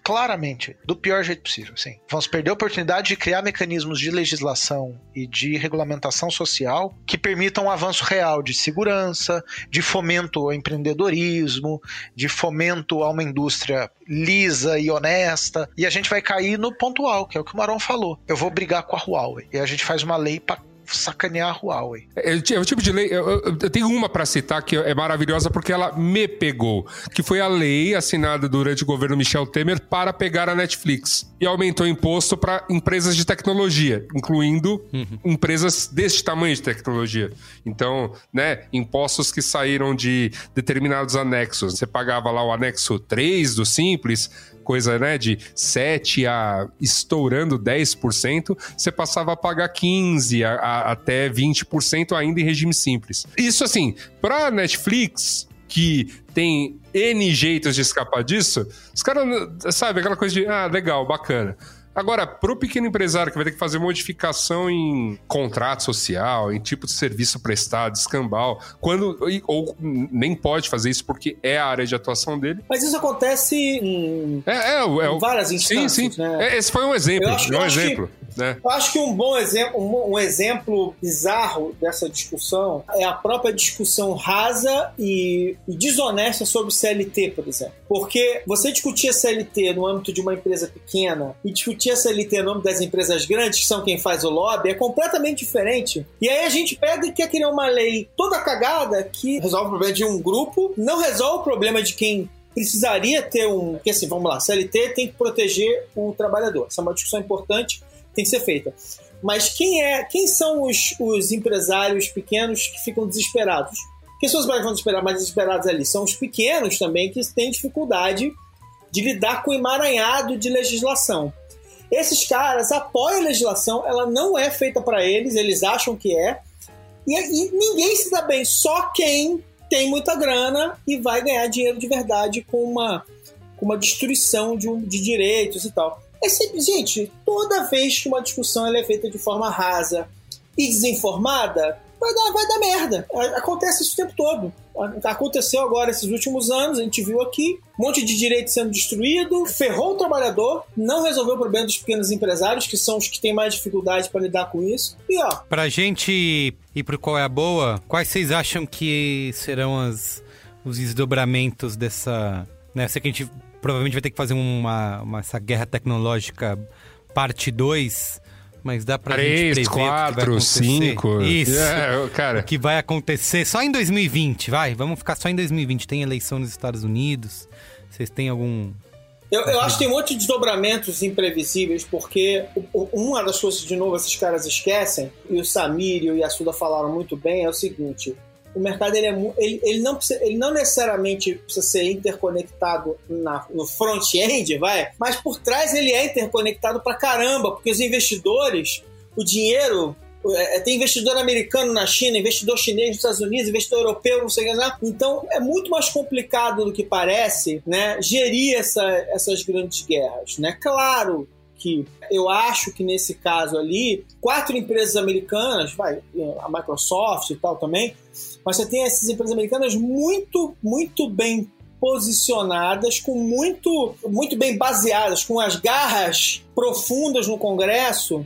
claramente, do pior jeito possível, sim. Vamos perder a oportunidade de criar mecanismos de legislação e de regulamentação social que permitam um avanço real de segurança, de fomento ao empreendedorismo, de fomento a uma indústria lisa e honesta. E a gente vai cair no pontual, que é o que o Marão falou. Eu vou brigar com a Huawei. E a gente faz uma lei para sacanear a Huawei. É, é o tipo de lei. Eu, eu- eu tenho uma pra citar que é maravilhosa porque ela me pegou. Que foi a lei assinada durante o governo Michel Temer para pegar a Netflix. E aumentou o imposto para empresas de tecnologia, incluindo empresas deste tamanho de tecnologia. Então, né, impostos que saíram de determinados anexos. Você pagava lá o anexo 3 do Simples, coisa né, de 7 a estourando 10%, você passava a pagar 15 a, a- até 20% ainda em regime simples. Isso assim, para Netflix que tem N jeitos de escapar disso, os caras, sabe, aquela coisa de, ah, legal, bacana. Agora, pro pequeno empresário que vai ter que fazer modificação em contrato social, em tipo de serviço prestado, escambau, quando ou nem pode fazer isso porque é a área de atuação dele. Mas isso acontece em É, é, o- é Em o- várias Sim, instâncias, sim. né? É, Esse foi um exemplo. Eu acho- é um exemplo. Né? Eu acho que um bom exemplo, um, um exemplo bizarro dessa discussão é a própria discussão rasa e, e desonesta sobre CLT, por exemplo. Porque você discutir CLT no âmbito de uma empresa pequena e discutir CLT no âmbito das empresas grandes, que são quem faz o lobby, é completamente diferente. E aí a gente pega e quer criar uma lei toda cagada que resolve o problema de um grupo, não resolve o problema de quem precisaria ter um. Porque assim, vamos lá, CLT tem que proteger o trabalhador. Essa é uma discussão importante, tem que ser feita. Mas quem é, quem são os, os empresários pequenos que ficam desesperados? Quem são os mais desesperados ali? São os pequenos também que têm dificuldade de lidar com o emaranhado de legislação. Esses caras apoiam a legislação, ela não é feita para eles, eles acham que é, e, e ninguém se dá bem, só quem tem muita grana e vai ganhar dinheiro de verdade com uma, com uma destruição de, um, de direitos e tal. É sempre, gente, toda vez que uma discussão é feita de forma rasa e desinformada, vai dar, vai dar merda. Acontece isso o tempo todo. Aconteceu agora esses últimos anos, a gente viu aqui, um monte de direito sendo destruído, ferrou o trabalhador, não resolveu o problema dos pequenos empresários, que são os que têm mais dificuldade para lidar com isso. E ó. Pra gente ir pro qual é a boa, quais vocês acham que serão as, os desdobramentos dessa. Sei que a gente provavelmente vai ter que fazer uma, uma essa guerra tecnológica parte 2 mas dá pra Três, gente prever quatro, o que vai acontecer. cinco. Isso. É, cara. O que vai acontecer só em 2020, vai. Vamos ficar só em 2020. Tem eleição nos Estados Unidos. Vocês têm algum. Eu, eu acho que tem um monte de desdobramentos imprevisíveis, porque uma das coisas, de novo, esses caras esquecem, e o Samir e o Yasuda falaram muito bem, é o seguinte: o mercado ele, é, ele, ele não, precisa- ele não necessariamente precisa ser interconectado na- no front-end, vai, mas por trás ele é interconectado pra caramba, porque os investidores, o dinheiro. é, tem investidor americano na China, investidor chinês nos Estados Unidos, investidor europeu, não sei o que lá. Então é muito mais complicado do que parece, né? Gerir essa, essas grandes guerras, né? Claro que eu acho que nesse caso ali, quatro empresas americanas, vai, a Microsoft e tal também, mas você tem essas empresas americanas muito, muito bem posicionadas, com muito, muito bem baseadas, com as garras profundas no Congresso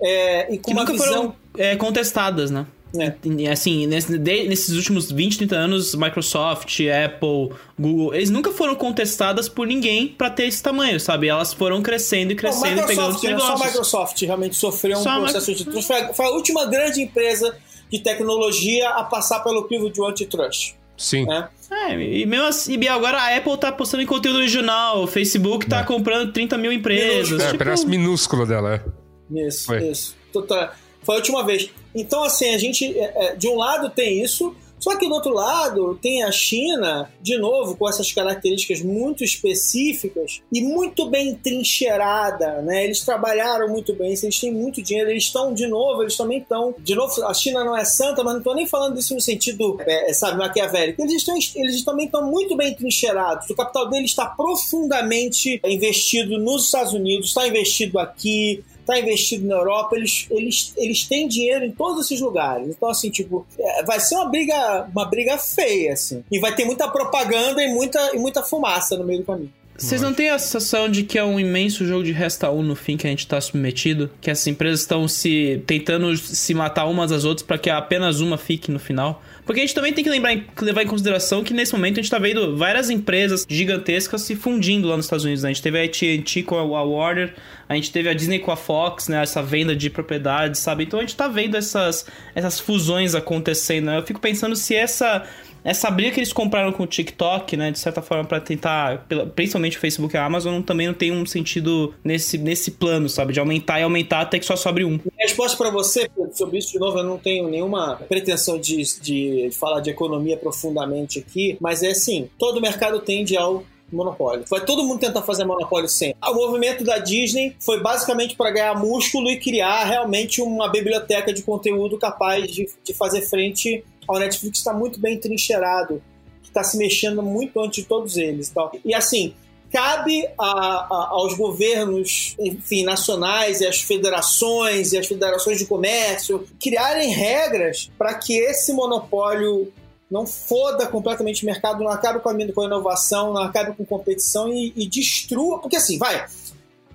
é, e com Que uma nunca visão. foram é, contestadas, né? É. Assim, nesses últimos 20, 30 anos, Microsoft, Apple, Google, eles nunca foram contestadas por ninguém pra ter esse tamanho, sabe? Elas foram crescendo e crescendo e pegando os né? só a negócios. Microsoft realmente sofreu um Só processo de. Foi a, foi a última grande empresa de tecnologia a passar pelo crivo de antitrust. Sim. Né? É, e mesmo assim, e agora a Apple tá postando em conteúdo original, o Facebook tá comprando 30 mil empresas. É, tipo, pedaço minúsculo dela, é. Isso, Foi. isso. Total. Foi a última vez. Então, assim, a gente, é, é, de um lado tem isso, só que do outro lado tem a China, de novo, com essas características muito específicas e muito bem trincheirada, né? Eles trabalharam muito bem, eles têm muito dinheiro, eles estão, de novo, eles também estão. De novo, a China não é santa, mas não estou nem falando disso no sentido, é, sabe, maquiavélico. Eles, estão, eles também estão muito bem trincheirados. O capital deles está profundamente investido nos Estados Unidos, está investido aqui, está investido na Europa, eles, eles, eles têm dinheiro em todos esses lugares. Então, assim, tipo, é, vai ser uma briga, uma briga feia, assim. E vai ter muita propaganda e muita, e muita fumaça no meio do caminho. Vocês não têm a sensação de que é um imenso jogo de resta um no fim que a gente tá submetido? Que essas empresas estão se tentando se matar umas às outras para que apenas uma fique no final? Porque a gente também tem que lembrar, levar em consideração que nesse momento a gente tá vendo várias empresas gigantescas se fundindo lá nos Estados Unidos. né? A gente teve a AT&T com a Warner, a gente teve a Disney com a Fox, né? Essa venda de propriedades, sabe? Então a gente tá vendo essas, essas fusões acontecendo. né? Eu fico pensando se essa essa briga que eles compraram com o TikTok, né, de certa forma para tentar, principalmente o Facebook e a Amazon, também não tem um sentido nesse, nesse plano, sabe, de aumentar e aumentar até que só sobre um. Minha resposta para você sobre isso, de novo, eu não tenho nenhuma pretensão de, de falar de economia profundamente aqui, mas é assim: todo mercado tende ao monopólio. Vai todo mundo tentar fazer monopólio sempre. O movimento da Disney foi basicamente para ganhar músculo e criar realmente uma biblioteca de conteúdo capaz de, de fazer frente ao Netflix está muito bem trincheirado, que está se mexendo muito antes de todos eles. e Tal. E assim, cabe a- a- aos governos, enfim, nacionais e às federações e às federações de comércio criarem regras para que esse monopólio não foda completamente o mercado, não acabe com a, com a inovação, não acabe com competição e, e destrua. Porque assim, vai.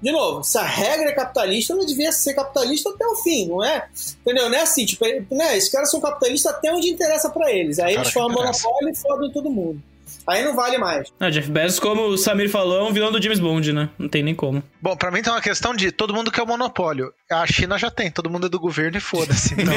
de novo, se a regra é capitalista, ela devia ser capitalista até o fim, não é? Entendeu? Não é assim, tipo, né? Esses caras são capitalistas até onde interessa para eles. Aí eles formam monopólio e fodem todo mundo. Aí não vale mais. Ah, Jeff Bezos, como o Samir falou, é um vilão do James Bond, né? Não tem nem como. Bom, pra mim tem uma questão de todo mundo quer o monopólio. A China já tem, todo mundo é do governo e foda-se. Então,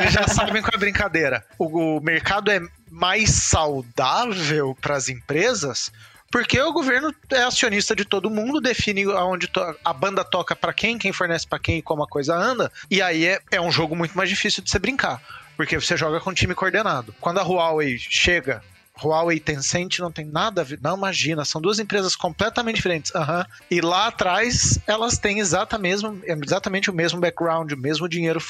eles já sabem qual é a brincadeira. O, o mercado é mais saudável para as empresas porque o governo é acionista de todo mundo, define aonde a banda toca para quem, quem fornece para quem e como a coisa anda. E aí é, é um jogo muito mais difícil de você brincar. Porque você joga com um time coordenado. Quando a Huawei chega Huawei e Tencent não tem nada a ver. Não, imagina, são duas empresas completamente diferentes. Uhum. E lá atrás, elas têm exatamente, exatamente o mesmo background, o mesmo dinheiro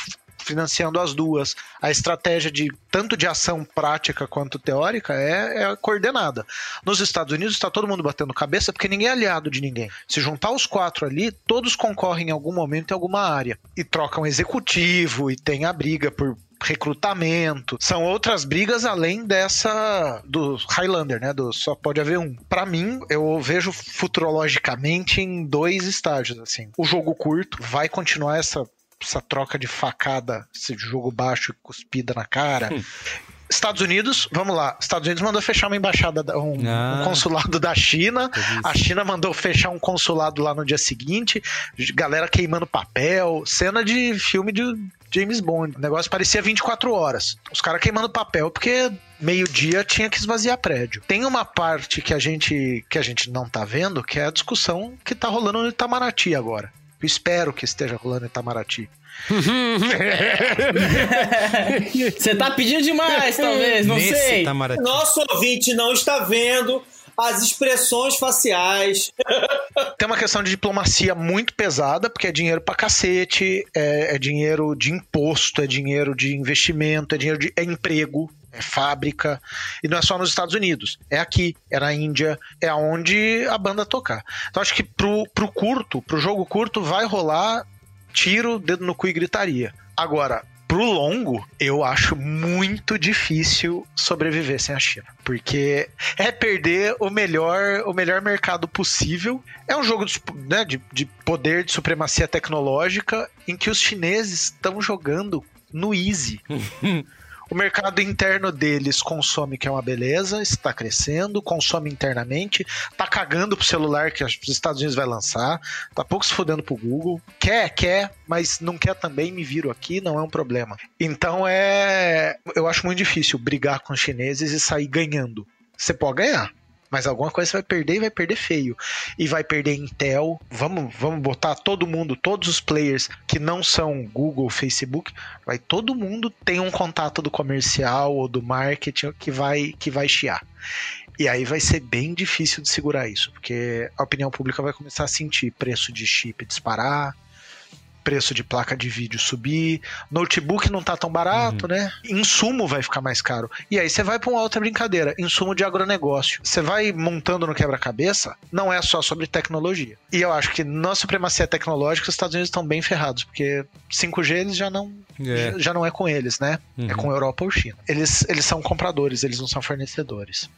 financiando as duas. A estratégia de tanto de ação prática quanto teórica é, é coordenada. Nos Estados Unidos está todo mundo batendo cabeça porque ninguém é aliado de ninguém. Se juntar os quatro ali, todos concorrem em algum momento em alguma área e trocam executivo e tem a briga por recrutamento. São outras brigas além dessa do Highlander, né? Do só pode haver um. Para mim, eu vejo futurologicamente em dois estágios assim. O jogo curto vai continuar essa essa troca de facada, esse jogo baixo e cuspida na cara. Hum. Estados Unidos, vamos lá. Estados Unidos mandou fechar uma embaixada, um, ah, um consulado da China. A China mandou fechar um consulado lá no dia seguinte. Galera queimando papel. Cena de filme de James Bond. O negócio parecia 24 horas. Os caras queimando papel porque meio-dia tinha que esvaziar prédio. Tem uma parte que a gente que a gente não tá vendo, que é a discussão que tá rolando no Itamaraty agora. Eu espero que esteja rolando em Itamaraty. Você tá pedindo demais, talvez, não Nesse sei. Itamaraty. Nosso ouvinte não está vendo as expressões faciais. Tem uma questão de diplomacia muito pesada, porque é dinheiro pra cacete, é, é dinheiro de imposto, é dinheiro de investimento, é dinheiro de é emprego é fábrica, e não é só nos Estados Unidos, é aqui, é na Índia, é onde a banda tocar. Então acho que pro, pro curto, pro jogo curto, vai rolar tiro, dedo no cu e gritaria. Agora, pro longo, eu acho muito difícil sobreviver sem a China. Porque é perder o melhor, o melhor mercado possível. É um jogo de, né, de, de poder, de supremacia tecnológica, em que os chineses estão jogando no easy. O mercado interno deles consome, que é uma beleza, está crescendo, consome internamente, tá cagando pro celular que os Estados Unidos vai lançar, tá pouco se fodendo pro Google. Quer, quer, mas não quer também, me viro aqui, não é um problema. Então é. Eu acho muito difícil brigar com os chineses e sair ganhando. Você pode ganhar, mas alguma coisa você vai perder e vai perder feio. E vai perder Intel. Vamos, vamos botar todo mundo, todos os players que não são Google, Facebook, vai todo mundo tem um contato do comercial ou do marketing que vai que vai chiar. E aí vai ser bem difícil de segurar isso, porque a opinião pública vai começar a sentir preço de chip disparar, preço de placa de vídeo subir, notebook não tá tão barato, uhum. né? Insumo vai ficar mais caro. E aí você vai para uma outra brincadeira, insumo de agronegócio. Você vai montando no quebra-cabeça, não é só sobre tecnologia. E eu acho que na supremacia tecnológica os Estados Unidos estão bem ferrados, porque 5G eles já não é. já não é com eles, né? É uhum. É com a Europa ou China. Eles eles são compradores, eles não são fornecedores.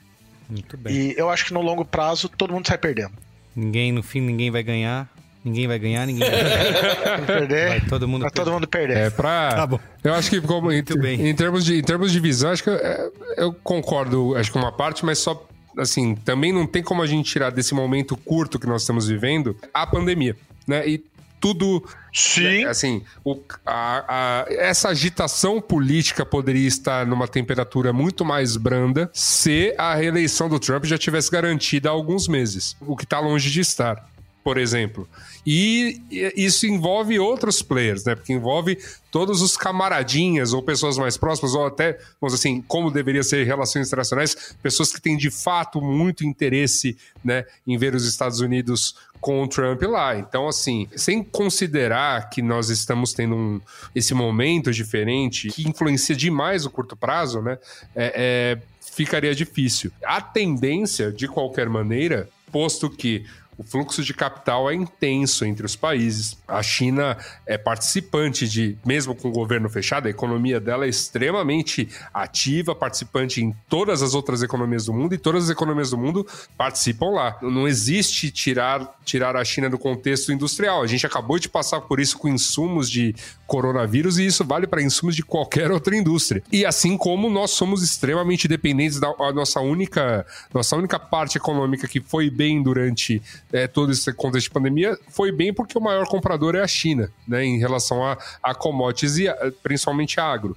Muito bem. E eu acho que no longo prazo todo mundo sai perdendo. Ninguém, no fim, ninguém vai ganhar. Ninguém vai ganhar, ninguém vai perder. Vai todo mundo, vai todo mundo perder. É pra... Tá bom. Eu acho que como, em, em, termos de, em termos de visão, acho que eu, é, eu concordo acho que uma parte, mas só assim, também não tem como a gente tirar desse momento curto que nós estamos vivendo a pandemia, né? E tudo. Sim. Né, assim, o, a, a, essa agitação política poderia estar numa temperatura muito mais branda se a reeleição do Trump já tivesse garantida há alguns meses, o que está longe de estar por exemplo. E isso envolve outros players, né? Porque envolve todos os camaradinhas ou pessoas mais próximas, ou até, vamos assim, como deveria ser relações internacionais, pessoas que têm de fato muito interesse né, em ver os Estados Unidos com o Trump lá. Então, assim, sem considerar que nós estamos tendo um, esse momento diferente que influencia demais o curto prazo, né? É, é, ficaria difícil. A tendência, de qualquer maneira, posto que O fluxo de capital é intenso entre os países. A China é participante de, mesmo com o governo fechado, a economia dela é extremamente ativa, participante em todas as outras economias do mundo e todas as economias do mundo participam lá. Não existe tirar, tirar a China do contexto industrial. A gente acabou de passar por isso com insumos de coronavírus e isso vale para insumos de qualquer outra indústria. E assim como nós somos extremamente dependentes da nossa única, nossa única parte econômica que foi bem durante é, todo esse contexto de pandemia, foi bem porque o maior comprador é a China, né, em relação a, a commodities e a, principalmente agro.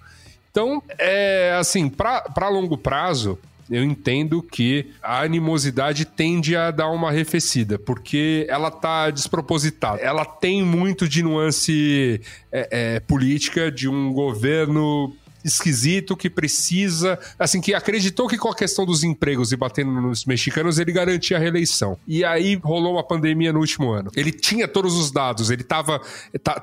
Então, é assim, para longo prazo, eu entendo que a animosidade tende a dar uma arrefecida, porque ela tá despropositada. Ela tem muito de nuance é, é, política de um governo esquisito que precisa, assim, que acreditou que com a questão dos empregos e batendo nos mexicanos, ele garantia a reeleição. E aí rolou uma pandemia no último ano. Ele tinha todos os dados, ele tava,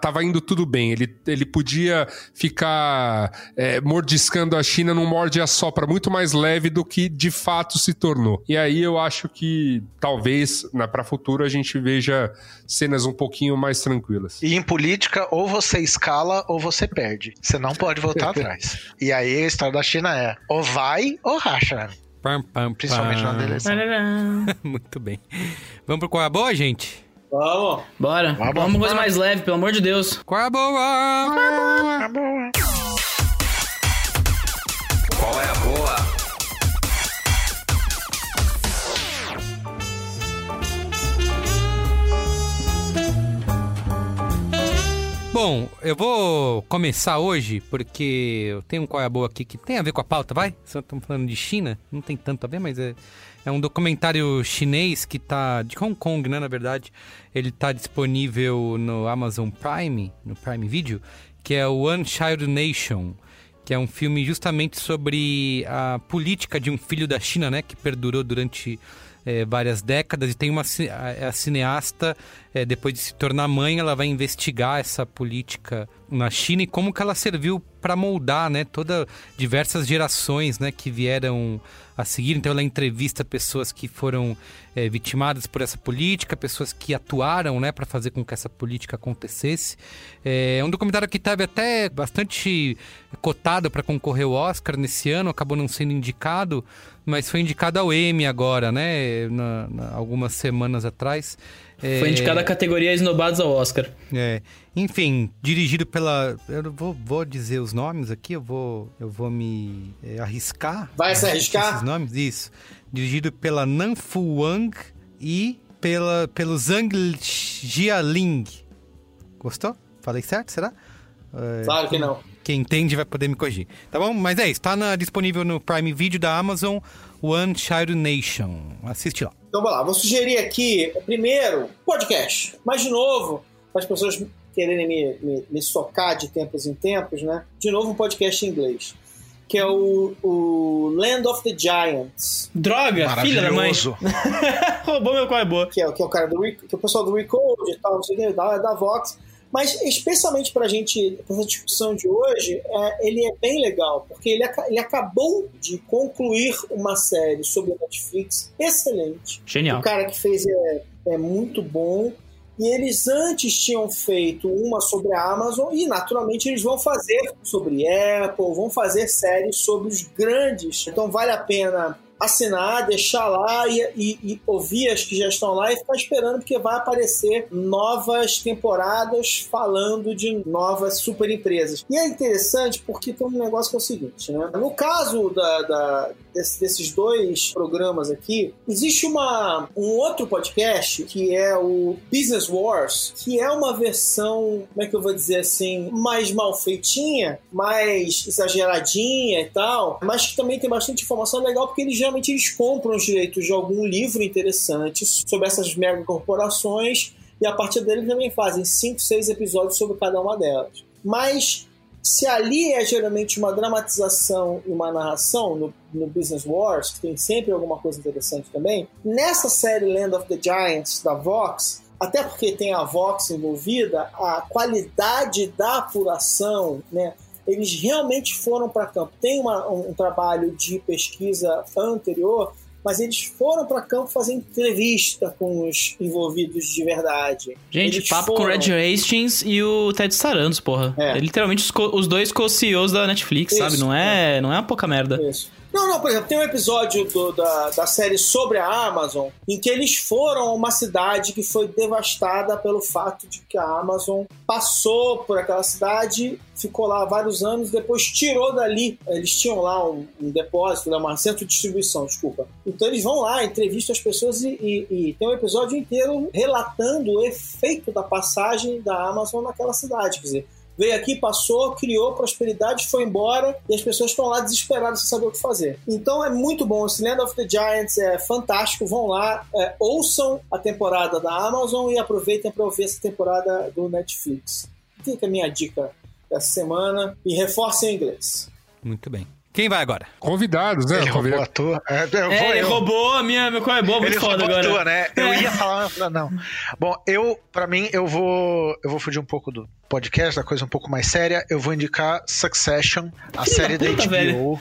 tava indo tudo bem, ele, ele podia ficar é, mordiscando a China num morde a sopra muito mais leve do que de fato se tornou. E aí eu acho que talvez para futuro a gente veja cenas um pouquinho mais tranquilas. E em política, ou você escala ou você perde. Você não pode voltar atrás. E aí a história da China é ou vai ou racha. Pam, pam, Principalmente na eleição. Muito bem. Vamos pro qual é a boa, gente? Vamos. Bora. Vamos. Vamos uma coisa mais leve, pelo amor de Deus. Qual é a boa? Qual Bom, eu vou começar hoje porque eu tenho um qual é a boa aqui que tem a ver com a pauta, vai? Estamos falando de China, não tem tanto a ver, mas é, é um documentário chinês que tá de Hong Kong, né, na verdade. Ele tá disponível no Amazon Prime, no Prime Video, que é o One Child Nation, que é um filme justamente sobre a política de um filho da China, né, que perdurou durante é, várias décadas e tem uma a, a cineasta é, depois de se tornar mãe ela vai investigar essa política na China e como que ela serviu para moldar né toda diversas gerações né que vieram a seguir então ela entrevista pessoas que foram é, vitimadas por essa política pessoas que atuaram né para fazer com que essa política acontecesse é um documentário que teve até bastante cotado para concorrer ao Oscar nesse ano acabou não sendo indicado mas foi indicado ao Emmy agora, né? Na, na- algumas semanas atrás. É, Foi indicada a categoria Esnobados ao Oscar. é, enfim, dirigido pela. Eu vou, vou dizer os nomes aqui, eu vou, eu vou me é, arriscar. Vai se arriscar? Esses nomes, isso. Dirigido pela Nanfu Wang e pela, pelo Zhang Jialing. Gostou? Falei certo, será? É, Claro que não. quem entende vai poder me corrigir. Tá bom? Mas é isso. Tá na- disponível no Prime Video da Amazon, One Child Nation. Assiste lá. Então, vamos lá. Vou sugerir aqui, primeiro, podcast. Mas, de novo, para as pessoas quererem me, me, me socar de tempos em tempos, né? De novo, um podcast em inglês. Que é o, o Land of the Giants. Droga, filha da mãe. Maravilhoso. Roubou meu qual é boa. que é, que é o cara do Re- que é o pessoal do Recode e tal, não sei o que, da, da Vox. Mas especialmente pra gente, pra essa discussão de hoje, é, ele é bem legal, porque ele, ele acabou de concluir uma série sobre a Netflix excelente. Genial. O cara que fez é, é muito bom. E eles antes tinham feito uma sobre a Amazon e, naturalmente, eles vão fazer sobre Apple, vão fazer séries sobre os grandes. Então, vale a pena assinar, deixar lá e, e- e ouvir as que já estão lá e ficar esperando, porque vai aparecer novas temporadas falando de novas super empresas. E é interessante porque tem um negócio que é o seguinte, né? No caso da, da- desse- desses dois programas aqui, existe uma, um outro podcast que é o Business Wars, que é uma versão, como é que eu vou dizer assim, mais mal feitinha, mais exageradinha e tal, mas que também tem bastante informação legal porque eles geralmente eles compram os direitos de algum livro interessante sobre essas mega corporações e a partir dele também fazem 5, 6 episódios sobre cada uma delas. Mas se ali é geralmente uma dramatização e uma narração no, no Business Wars, que tem sempre alguma coisa interessante também, nessa série Land of the Giants da Vox, até porque tem a Vox envolvida, a qualidade da apuração, né? Eles realmente foram para campo. Tem uma- um, um trabalho de pesquisa anterior mas eles foram para campo fazer entrevista com os envolvidos de verdade. Gente, eles papo com o foram. Red Hastings e o Ted Sarandos, porra. É. É literalmente os, os dois co-CEOs da Netflix, Isso, sabe? Não é, não é uma pouca merda. Isso. Não, não, por exemplo, tem um episódio do- da, da série sobre a Amazon em que eles foram a uma cidade que foi devastada pelo fato de que a Amazon passou por aquela cidade, ficou lá vários anos, depois tirou dali. Eles tinham lá um, um depósito, né, um centro de distribuição, desculpa. Então eles vão lá, entrevistam as pessoas e, e- e tem um episódio inteiro relatando o efeito da passagem da Amazon naquela cidade. Quer dizer, veio aqui, passou, criou prosperidade, foi embora e as pessoas estão lá desesperadas sem saber o que fazer. Então é muito bom. Esse Land of the Giants é fantástico. Vão lá, é, ouçam a temporada da Amazon e aproveitem para ouvir essa temporada do Netflix. Fica a minha dica dessa semana e reforcem o inglês. Muito bem. Quem vai agora? Convidados, né? Ele roubou a tua. É, eu vou É, ele eu. roubou a minha, meu qual é boa, muito Ele foda agora. tua, né? Eu É. ia falar, mas eu falei, não. Bom, eu, pra mim, eu vou, eu vou fugir um pouco do podcast, da coisa um pouco mais séria. Eu vou indicar Succession, a série da da puta, HBO. velho.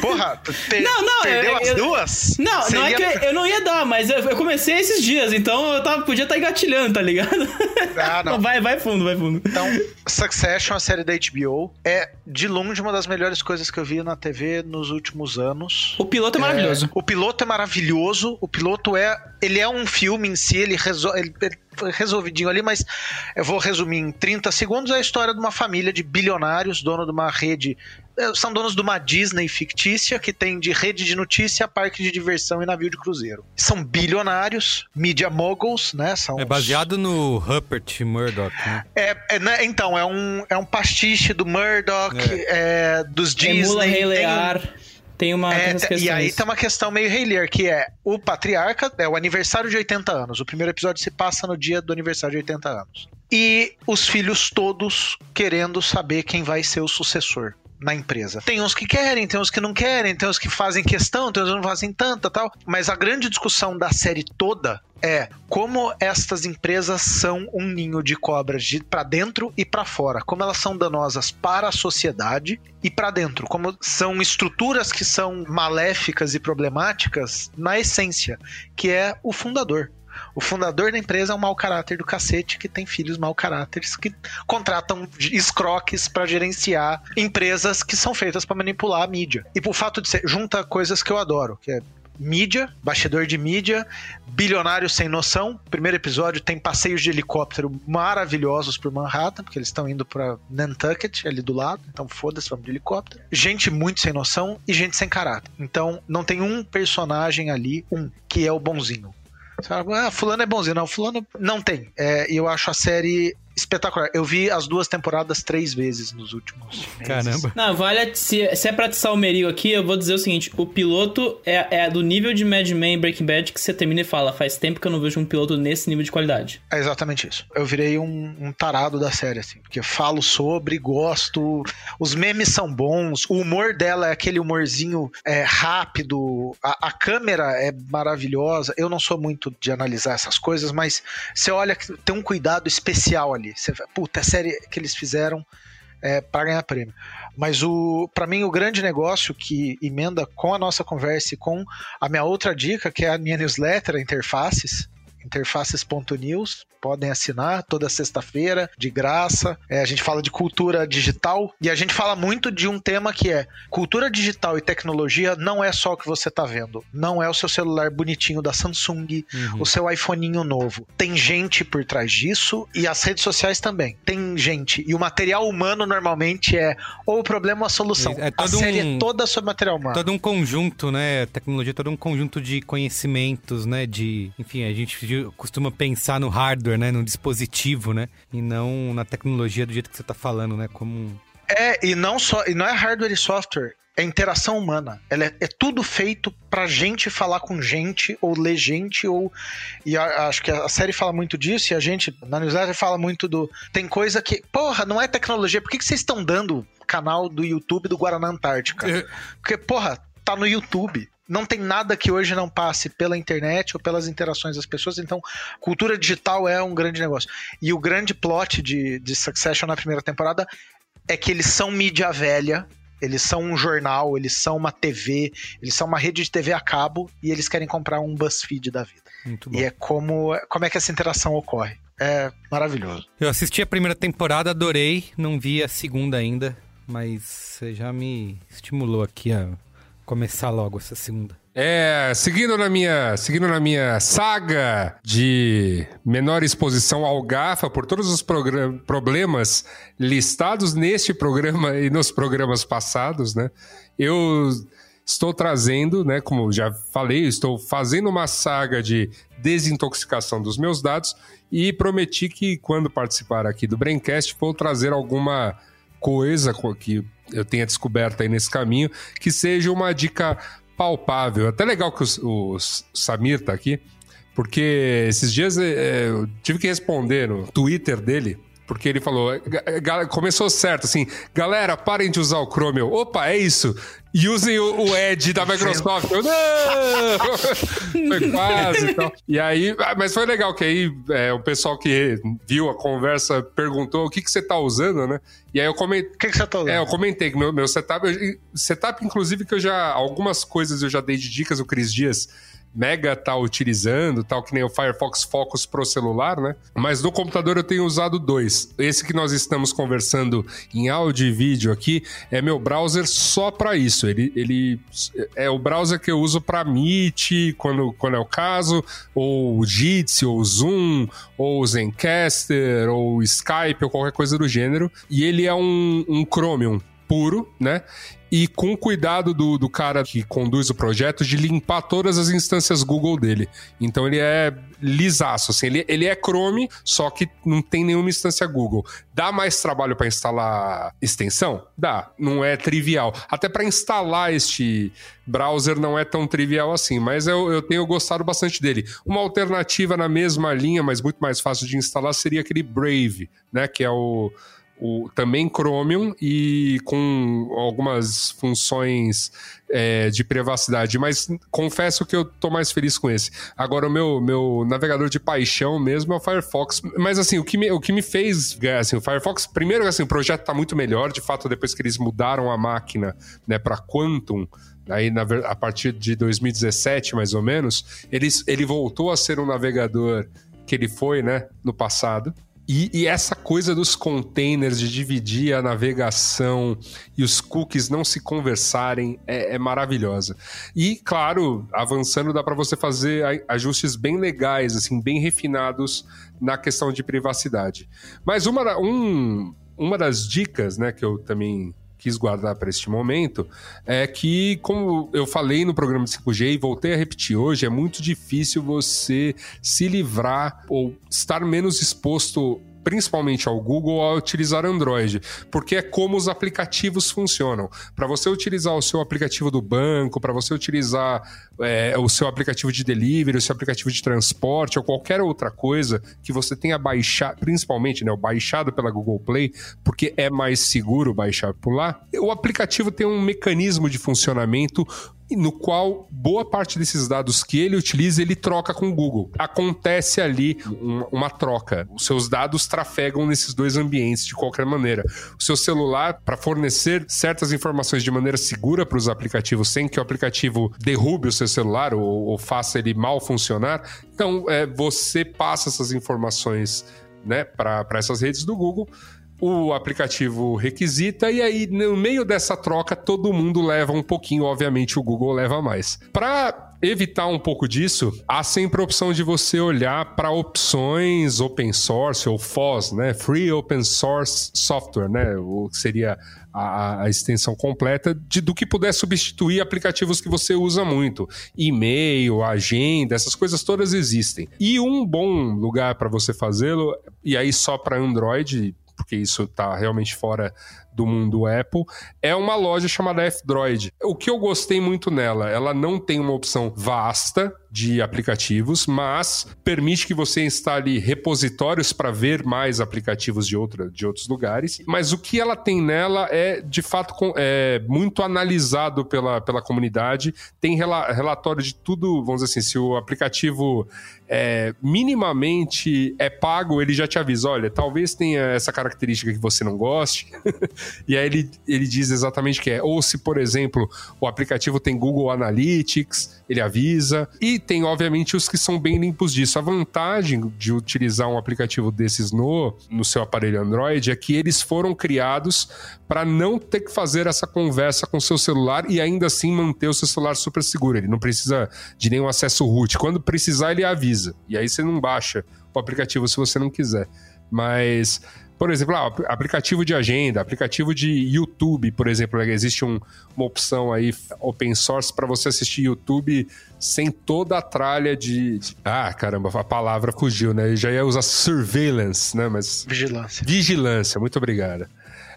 Porra, te- Não, não, perdeu eu- as eu- duas? Não, Você não é que eu não ia dar, mas eu, eu comecei esses dias, então eu tava, podia estar engatilhando, tá ligado? Ah, não. Vai, vai fundo, vai fundo. Então, Succession, a série da HBO, é de longe uma das melhores coisas que eu vi na TV nos últimos anos. O piloto é maravilhoso. É, o piloto é maravilhoso. O piloto é. Ele é um filme em si, ele, resol, ele, ele foi resolvidinho ali, mas eu vou resumir em 30 segundos. É a história de uma família de bilionários, dono de uma rede. eh, São donos de uma Disney fictícia que tem de rede de notícia, parque de diversão e navio de cruzeiro. São bilionários, media moguls, né? São É os- baseado no Rupert Murdoch, né? é, é, né, então, é um, é um pastiche do Murdoch, é, dos Disney. Emula Rei Lear. Tem uma é, e aí tem uma questão meio Rei Lear, que é o patriarca, é o aniversário de 80 anos. O primeiro episódio se passa no dia do aniversário de 80 anos. E os filhos todos querendo saber quem vai ser o sucessor na empresa. Tem uns que querem, tem uns que não querem, tem uns que fazem questão, tem uns que não fazem tanta tal. Mas a grande discussão da série toda é como estas empresas são um ninho de cobras de para dentro e para fora, como elas são danosas para a sociedade e para dentro, como são estruturas que são maléficas e problemáticas na essência, que é o fundador. O fundador da empresa é um mau caráter do cacete que tem filhos mau caráteres que contratam escroques para gerenciar empresas que são feitas para manipular a mídia. E por fato de ser junta coisas que eu adoro, que é mídia, bastidor de mídia, bilionários sem noção. Primeiro episódio tem passeios de helicóptero maravilhosos por Manhattan, porque eles estão indo para Nantucket, ali do lado, então foda-se, vamos de helicóptero. Gente muito sem noção e gente sem caráter. Então não tem um personagem ali, um, que é o bonzinho. Ah, fulano é bonzinho. Não, fulano não tem. É, E eu acho a série espetacular. Eu vi as duas temporadas três vezes nos últimos meses. Caramba. Não, vale. Se, se é pra atiçar o Merigo aqui, eu vou dizer o seguinte: o piloto é, é do nível de Mad Men e Breaking Bad que você termina e fala, faz tempo que eu não vejo um piloto nesse nível de qualidade. É exatamente isso. Eu virei um, um tarado da série, assim, porque falo sobre, gosto, os memes são bons, o humor dela é aquele humorzinho é, rápido, a, a câmera é maravilhosa. Eu não sou muito de analisar essas coisas, mas você olha que tem um cuidado especial ali. Você, fala, puta, a série que eles fizeram é, para ganhar prêmio. Mas o para mim o grande negócio que emenda com a nossa conversa e com a minha outra dica, que é a minha newsletter, Interfaces, interfaces.news, podem assinar toda sexta-feira, de graça. É, a gente fala de cultura digital e a gente fala muito de um tema que é cultura digital e tecnologia não é só o que você está vendo. Não é o seu celular bonitinho da Samsung, Uhum. o seu iPhoneinho novo. Tem gente por trás disso e as redes sociais também. Tem gente. E o material humano normalmente é ou o problema ou a solução. É- é a série um- é toda sobre material humano. Todo um conjunto, né? Tecnologia, todo um conjunto de conhecimentos, né? De, enfim, a gente costuma pensar no hardware, né? No dispositivo, né? E não na tecnologia do jeito que você tá falando, né? Como É, e não só, e não é hardware e software, é interação humana. Ela é, é tudo feito pra gente falar com gente, ou ler gente, ou. E a- acho que a série fala muito disso, e a gente, na newsletter, fala muito do. Tem coisa que. Porra, não é tecnologia. Por que, que vocês estão dando canal do YouTube do Guaraná Antártica? Porque, porra, tá no YouTube. Não tem nada que hoje não passe pela internet ou pelas interações das pessoas. Então, cultura digital é um grande negócio. E o grande plot de, de Succession na primeira temporada é que eles são mídia velha Eles são um jornal, eles são uma TV, eles são uma rede de TV a cabo e eles querem comprar um BuzzFeed da vida. Muito bom. E é como, como é que essa interação ocorre. É maravilhoso. Eu assisti a primeira temporada, adorei, não vi a segunda ainda, mas você já me estimulou aqui a começar logo essa segunda. É, seguindo na minha, seguindo na minha saga de menor exposição ao GAFA por todos os problemas listados neste programa e nos programas passados, né? Eu estou trazendo, né, como já falei, estou fazendo uma saga de desintoxicação dos meus dados e prometi que quando participar aqui do Braincast vou trazer alguma coisa que eu tenha descoberto aí nesse caminho que seja uma dica palpável. Até legal que o, o Samir tá aqui, porque esses dias é, eu tive que responder no Twitter dele porque ele falou, começou certo, assim, galera, parem de usar o Chrome. Opa, é isso. E usem o, o Edge da Microsoft. Eu, não! foi quase e tal. E aí, ah, mas foi legal que aí é, o pessoal que viu a conversa perguntou o que, que você tá usando, né? E aí eu comentei. O que, que você tá usando? É, eu comentei que meu, meu setup. Eu, setup, inclusive, que eu já. Algumas coisas eu já dei de dicas, o Cris Dias Mega tá utilizando, tal que nem o Firefox Focus pro celular, né? Mas no computador eu tenho usado dois. Esse que nós estamos conversando em áudio e vídeo aqui é meu browser só para isso. Ele, ele é o browser que eu uso para Meet, quando, quando é o caso, ou o Jitsi, ou o Zoom, ou o Zencaster, ou o Skype, ou qualquer coisa do gênero. E ele é um, um Chromium puro, né? E com cuidado do, do cara que conduz o projeto de limpar todas as instâncias Google dele. Então ele é lisaço, assim, ele, ele é Chrome, só que não tem nenhuma instância Google. Dá mais trabalho para instalar extensão? Dá, não é trivial. Até para instalar este browser não é tão trivial assim, mas eu, eu tenho gostado bastante dele. Uma alternativa na mesma linha, mas muito mais fácil de instalar, seria aquele Brave, né, que é o o, também Chromium e com algumas funções é, de privacidade, mas confesso que eu tô mais feliz com esse. Agora, o meu, meu navegador de paixão mesmo é o Firefox. Mas assim, o que me, o que me fez, assim, o Firefox, primeiro assim, o projeto tá muito melhor, de fato, depois que eles mudaram a máquina, né, para Quantum, aí na, a partir de 2017, mais ou menos, ele, ele voltou a ser um navegador que ele foi, né, no passado. E, e, essa coisa dos containers, de dividir a navegação e os cookies não se conversarem, é, é maravilhosa. E, claro, avançando, dá para você fazer ajustes bem legais, assim, bem refinados na questão de privacidade. Mas uma, um, uma das dicas né, que eu também quis guardar para este momento é que, como eu falei no programa de 5G e voltei a repetir hoje, é muito difícil você se livrar ou estar menos exposto principalmente ao Google, a utilizar Android, porque é como os aplicativos funcionam. Para você utilizar o seu aplicativo do banco, para você utilizar é, o seu aplicativo de delivery, o seu aplicativo de transporte ou qualquer outra coisa que você tenha baixado, principalmente né, baixado pela Google Play, porque é mais seguro baixar por lá, o aplicativo tem um mecanismo de funcionamento no qual boa parte desses dados que ele utiliza, ele troca com o Google. Acontece ali uma, uma troca. Os seus dados trafegam nesses dois ambientes de qualquer maneira. O seu celular, para fornecer certas informações de maneira segura para os aplicativos, sem que o aplicativo derrube o seu celular ou, ou faça ele mal funcionar, então é, você passa essas informações né, para essas redes do Google o aplicativo requisita e aí no meio dessa troca todo mundo leva um pouquinho, obviamente o Google leva mais. Para evitar um pouco disso, há sempre a opção de você olhar para opções open source ou FOSS, né? Free Open Source Software, né? O que seria a, a, extensão completa de, do que puder substituir aplicativos que você usa muito. E-mail, agenda, essas coisas todas existem. E um bom lugar para você fazê-lo, e aí só para Android, porque isso está realmente fora do mundo Apple, é uma loja chamada F-Droid. O que eu gostei muito nela, ela não tem uma opção vasta de aplicativos, mas permite que você instale repositórios para ver mais aplicativos de, outra, de outros lugares. Mas o que ela tem nela é, de fato, é muito analisado pela, pela comunidade. Tem relatório de tudo, vamos dizer assim, se o aplicativo é, minimamente é pago, ele já te avisa: olha, talvez tenha essa característica que você não goste. E aí ele, ele diz exatamente que é. Ou se, por exemplo, o aplicativo tem Google Analytics, ele avisa. E tem, obviamente, os que são bem limpos disso. A vantagem de utilizar um aplicativo desses no, no seu aparelho Android é que eles foram criados para não ter que fazer essa conversa com o seu celular e ainda assim manter o seu celular super seguro. Ele não precisa de nenhum acesso root. Quando precisar, ele avisa. E aí você não baixa o aplicativo se você não quiser. Mas por exemplo, ah, aplicativo de agenda, aplicativo de YouTube, por exemplo, né, existe um, uma opção aí open source para você assistir YouTube sem toda a tralha de, de, Ah, caramba, a palavra fugiu, né? Eu já ia usar surveillance, né? Mas. Vigilância. Vigilância, muito obrigado.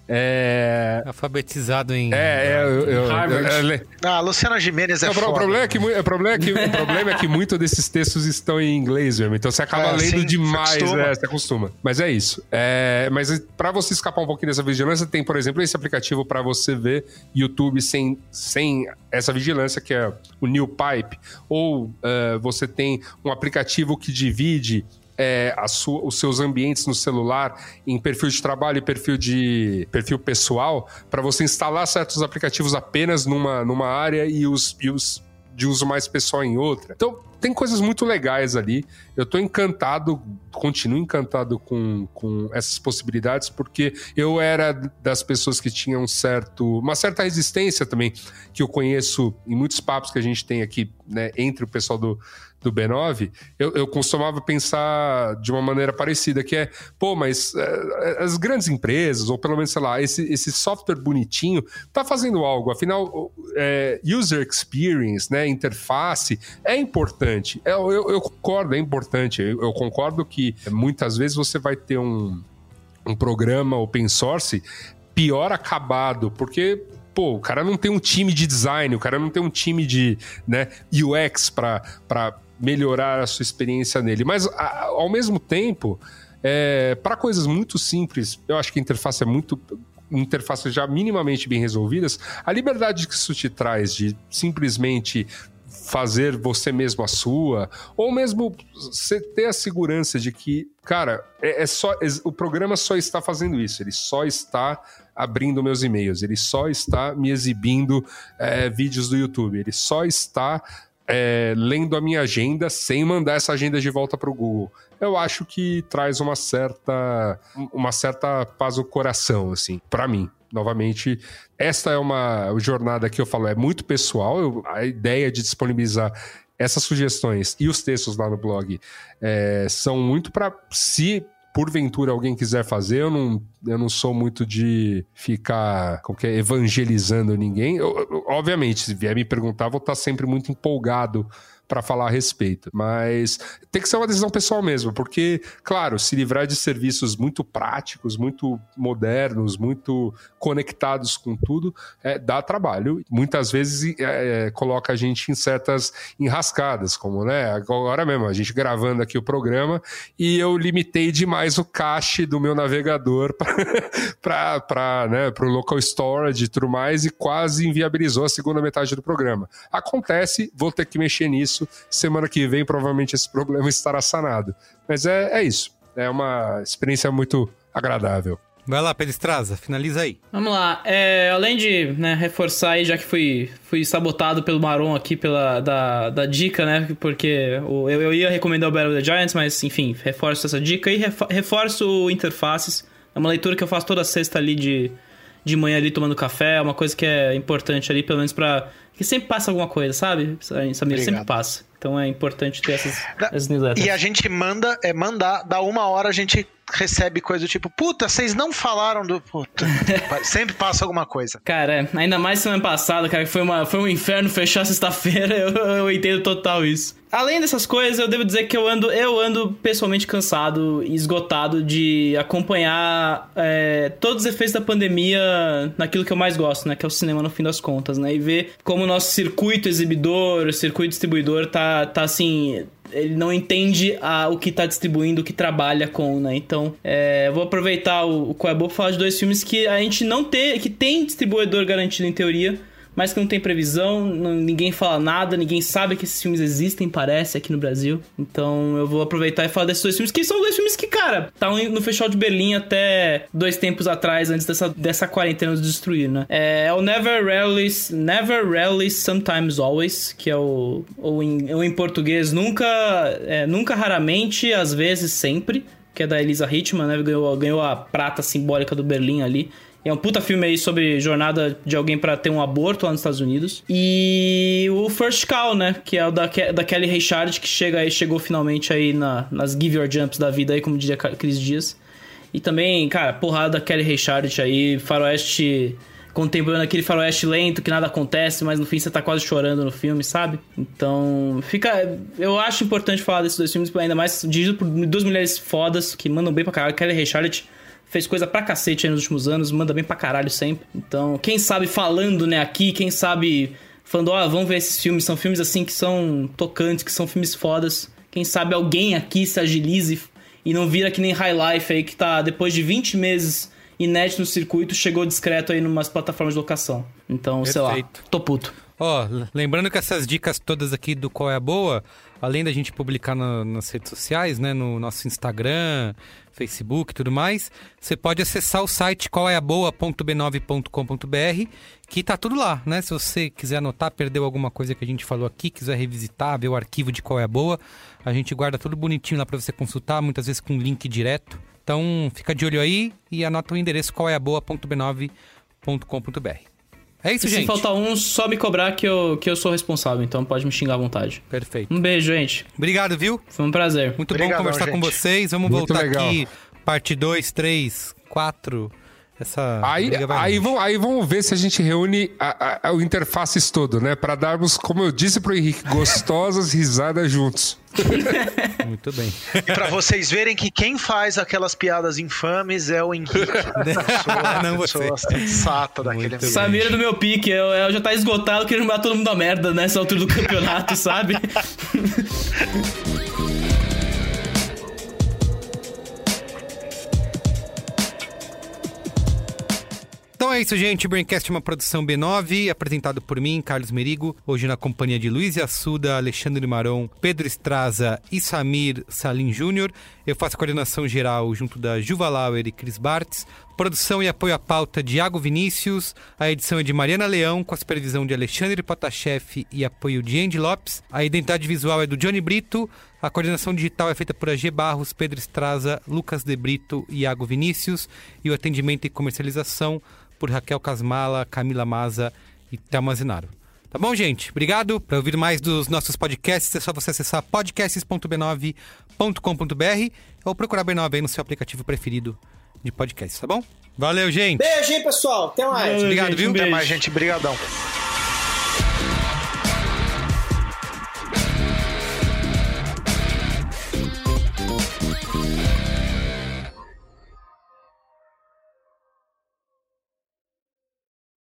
É... Alfabetizado em. É, é eu, eu, eu, eu, Ah, Luciana Gimenez é, o foda. Problema é que, o, problema é que, o problema é que muitos desses textos estão em inglês mesmo. Então você acaba é, lendo sim, demais, você acostuma. É, você acostuma. Mas é isso. É, mas para você escapar um pouquinho dessa vigilância, tem, por exemplo, esse aplicativo para você ver YouTube sem, sem essa vigilância, que é o New Pipe. Ou uh, você tem um aplicativo que divide é, sua, os seus ambientes no celular em perfil de trabalho e perfil de perfil pessoal para você instalar certos aplicativos apenas numa, numa área e os, e os de uso mais pessoal em outra. Então, tem coisas muito legais ali. Eu tô encantado, continuo encantado com, com essas possibilidades, porque eu era das pessoas que tinham um certo, uma certa resistência também, que eu conheço em muitos papos que a gente tem aqui, né, entre o pessoal do, do B9, eu, eu costumava pensar de uma maneira parecida, que é, pô, mas é, as grandes empresas, ou pelo menos, sei lá, esse, esse software bonitinho, tá fazendo algo, afinal, é, user experience, né, interface, é importante. Eu, eu, eu concordo, é importante. Eu, eu, concordo que muitas vezes você vai ter um, um programa open source pior acabado, porque pô, o cara não tem um time de design, o cara não tem um time de né, UX para melhorar a sua experiência nele. Mas, a, ao mesmo tempo, é, para coisas muito simples, eu acho que a interface é muito interfaces já minimamente bem resolvidas, a liberdade que isso te traz de simplesmente fazer você mesmo a sua, ou mesmo você ter a segurança de que, cara, é, é só é, o programa só está fazendo isso, ele só está abrindo meus e-mails, ele só está me exibindo é, vídeos do YouTube, ele só está é, lendo a minha agenda sem mandar essa agenda de volta para o Google. Eu acho que traz uma certa, uma certa paz no coração, assim, para mim. Novamente, esta é uma jornada que eu falo, é muito pessoal. Eu, a ideia de disponibilizar essas sugestões e os textos lá no blog é, são muito para se porventura alguém quiser fazer, eu não, eu não sou muito de ficar qualquer evangelizando ninguém. Eu, eu, obviamente, se vier me perguntar, vou estar sempre muito empolgado para falar a respeito. Mas tem que ser uma decisão pessoal mesmo, porque, claro, se livrar de serviços muito práticos, muito modernos, muito conectados com tudo, é, dá trabalho. Muitas vezes é, é, coloca a gente em certas enrascadas, como né, agora mesmo, a gente gravando aqui o programa e eu limitei demais o cache do meu navegador para né, o local storage e tudo mais e quase inviabilizou a segunda metade do programa. Acontece, vou ter que mexer nisso isso. Semana que vem, provavelmente, esse problema estará sanado. Mas é, é isso. É uma experiência muito agradável. Vai lá, Pedro Estraza, finaliza aí. Vamos lá. É, além de né, reforçar aí, já que fui, fui sabotado pelo Maron aqui pela da, da dica, né? Porque o, eu, eu ia recomendar o Battle of the Giants, mas enfim, reforço essa dica e reforço o Interfaces. É uma leitura que eu faço toda sexta ali de, de manhã ali tomando café, é uma coisa que é importante ali, pelo menos para que sempre passa alguma coisa, sabe? Samir, sempre passa. Então é importante ter essas, essas newsletters. E a gente manda, é mandar, dá uma hora a gente recebe coisa do tipo, puta, vocês não falaram do. Puta, sempre passa alguma coisa. Cara, é, ainda mais semana passada, cara, que foi, uma, foi um inferno fechar sexta-feira, eu, eu entendo total isso. Além dessas coisas, eu devo dizer que eu ando, eu ando pessoalmente cansado e esgotado de acompanhar é, todos os efeitos da pandemia naquilo que eu mais gosto, né? Que é o cinema no fim das contas, né? E ver como o nosso circuito exibidor, circuito distribuidor tá, tá assim ele não entende a, o que tá distribuindo, o que trabalha com, né? Então, é, vou aproveitar o, o Coebo pra falar de dois filmes que a gente não tem, que tem distribuidor garantido em teoria, mas que não tem previsão, não, ninguém fala nada, ninguém sabe que esses filmes existem, parece, aqui no Brasil. Então eu vou aproveitar e falar desses dois filmes, que são dois filmes que, cara, estavam no Festival de Berlim até dois tempos atrás, antes dessa, dessa quarentena nos destruir, né? É, é o Never Rarely, Never Rarely, Sometimes Always, que é o, ou em, ou em português, nunca, é, nunca raramente, às vezes sempre, que é da Elisa Hitman, né? Ganhou, ganhou a prata simbólica do Berlim ali. É um puta filme aí sobre jornada de alguém para ter um aborto lá nos Estados Unidos. E o First Call, né? Que é o da, da Kelly Reichardt, que chega aí, chegou finalmente aí na, nas Give Your Jumps da vida aí, como diria Cris Dias. E também, cara, porrada da Kelly Reichardt aí, faroeste contemplando aquele faroeste lento que nada acontece, mas no fim você tá quase chorando no filme, sabe? Então, fica. Eu acho importante falar desses dois filmes, ainda mais dirigido por duas mulheres fodas que mandam bem pra caralho. Kelly Reichardt fez coisa pra cacete aí nos últimos anos, manda bem pra caralho sempre. Então, quem sabe falando, né, aqui, quem sabe falando, ó, vamos ver esses filmes, são filmes assim que são tocantes, que são filmes fodas. Quem sabe alguém aqui se agilize e não vira que nem High Life aí, que tá depois de 20 meses inédito no circuito, chegou discreto aí numas plataformas de locação. Então, Perfeito. sei lá, tô puto. Ó, oh, lembrando que essas dicas todas aqui do Qual é a Boa, além da gente publicar no, nas redes sociais, né, no nosso Instagram, Facebook e tudo mais, você pode acessar o site qualeaboa.b9.com.br, que tá tudo lá, né? Se você quiser anotar, perdeu alguma coisa que a gente falou aqui, quiser revisitar, ver o arquivo de Qual é a Boa, a gente guarda tudo bonitinho lá para você consultar, muitas vezes com link direto. Então, fica de olho aí e anota o endereço qualeaboa.b9.com.br. É isso, e gente. Se faltar um, só me cobrar que eu, que eu sou responsável, então pode me xingar à vontade. Perfeito. Um beijo, gente. Obrigado, viu? Foi um prazer. Muito bom conversar gente. com vocês. Vamos Muito voltar legal. aqui, parte 2, 3, 4. Essa aí, aí, vamos, aí vamos ver se a gente reúne a, a, a, o interfaces todo, né? Para darmos, como eu disse pro Henrique, gostosas risadas juntos. Muito bem. E para vocês verem que quem faz aquelas piadas infames é o Henrique. Pessoa, não você. sensata daquele Samira do meu pique, eu, eu já tá esgotado querendo matar todo mundo a merda nessa altura do campeonato, sabe? Então é isso, gente. Braincast é uma produção B9, apresentado por mim, Carlos Merigo, hoje na companhia de Luiz Assuda, Alexandre Maron, Pedro Estraza e Samir Salim Júnior. Eu faço coordenação geral junto da Juva Lauer e Cris Bartz. Produção e apoio à pauta de Iago Vinícius. A edição é de Mariana Leão, com a supervisão de Alexandre Potashev e apoio de Andy Lopes. A identidade visual é do Johnny Brito. A coordenação digital é feita por AG Barros, Pedro Estraza, Lucas De Brito e Iago Vinícius. E o atendimento e comercialização por Raquel Casmala, Camila Maza e Thelma Zinaro. Tá bom, gente? Obrigado. Para ouvir mais dos nossos podcasts, é só você acessar podcasts.b9.com.br ou procurar B9 aí no seu aplicativo preferido de podcast, tá bom? Valeu, gente. Beijo, hein, pessoal. Até mais. Obrigado, gente, viu? Um Até mais, gente. Brigadão.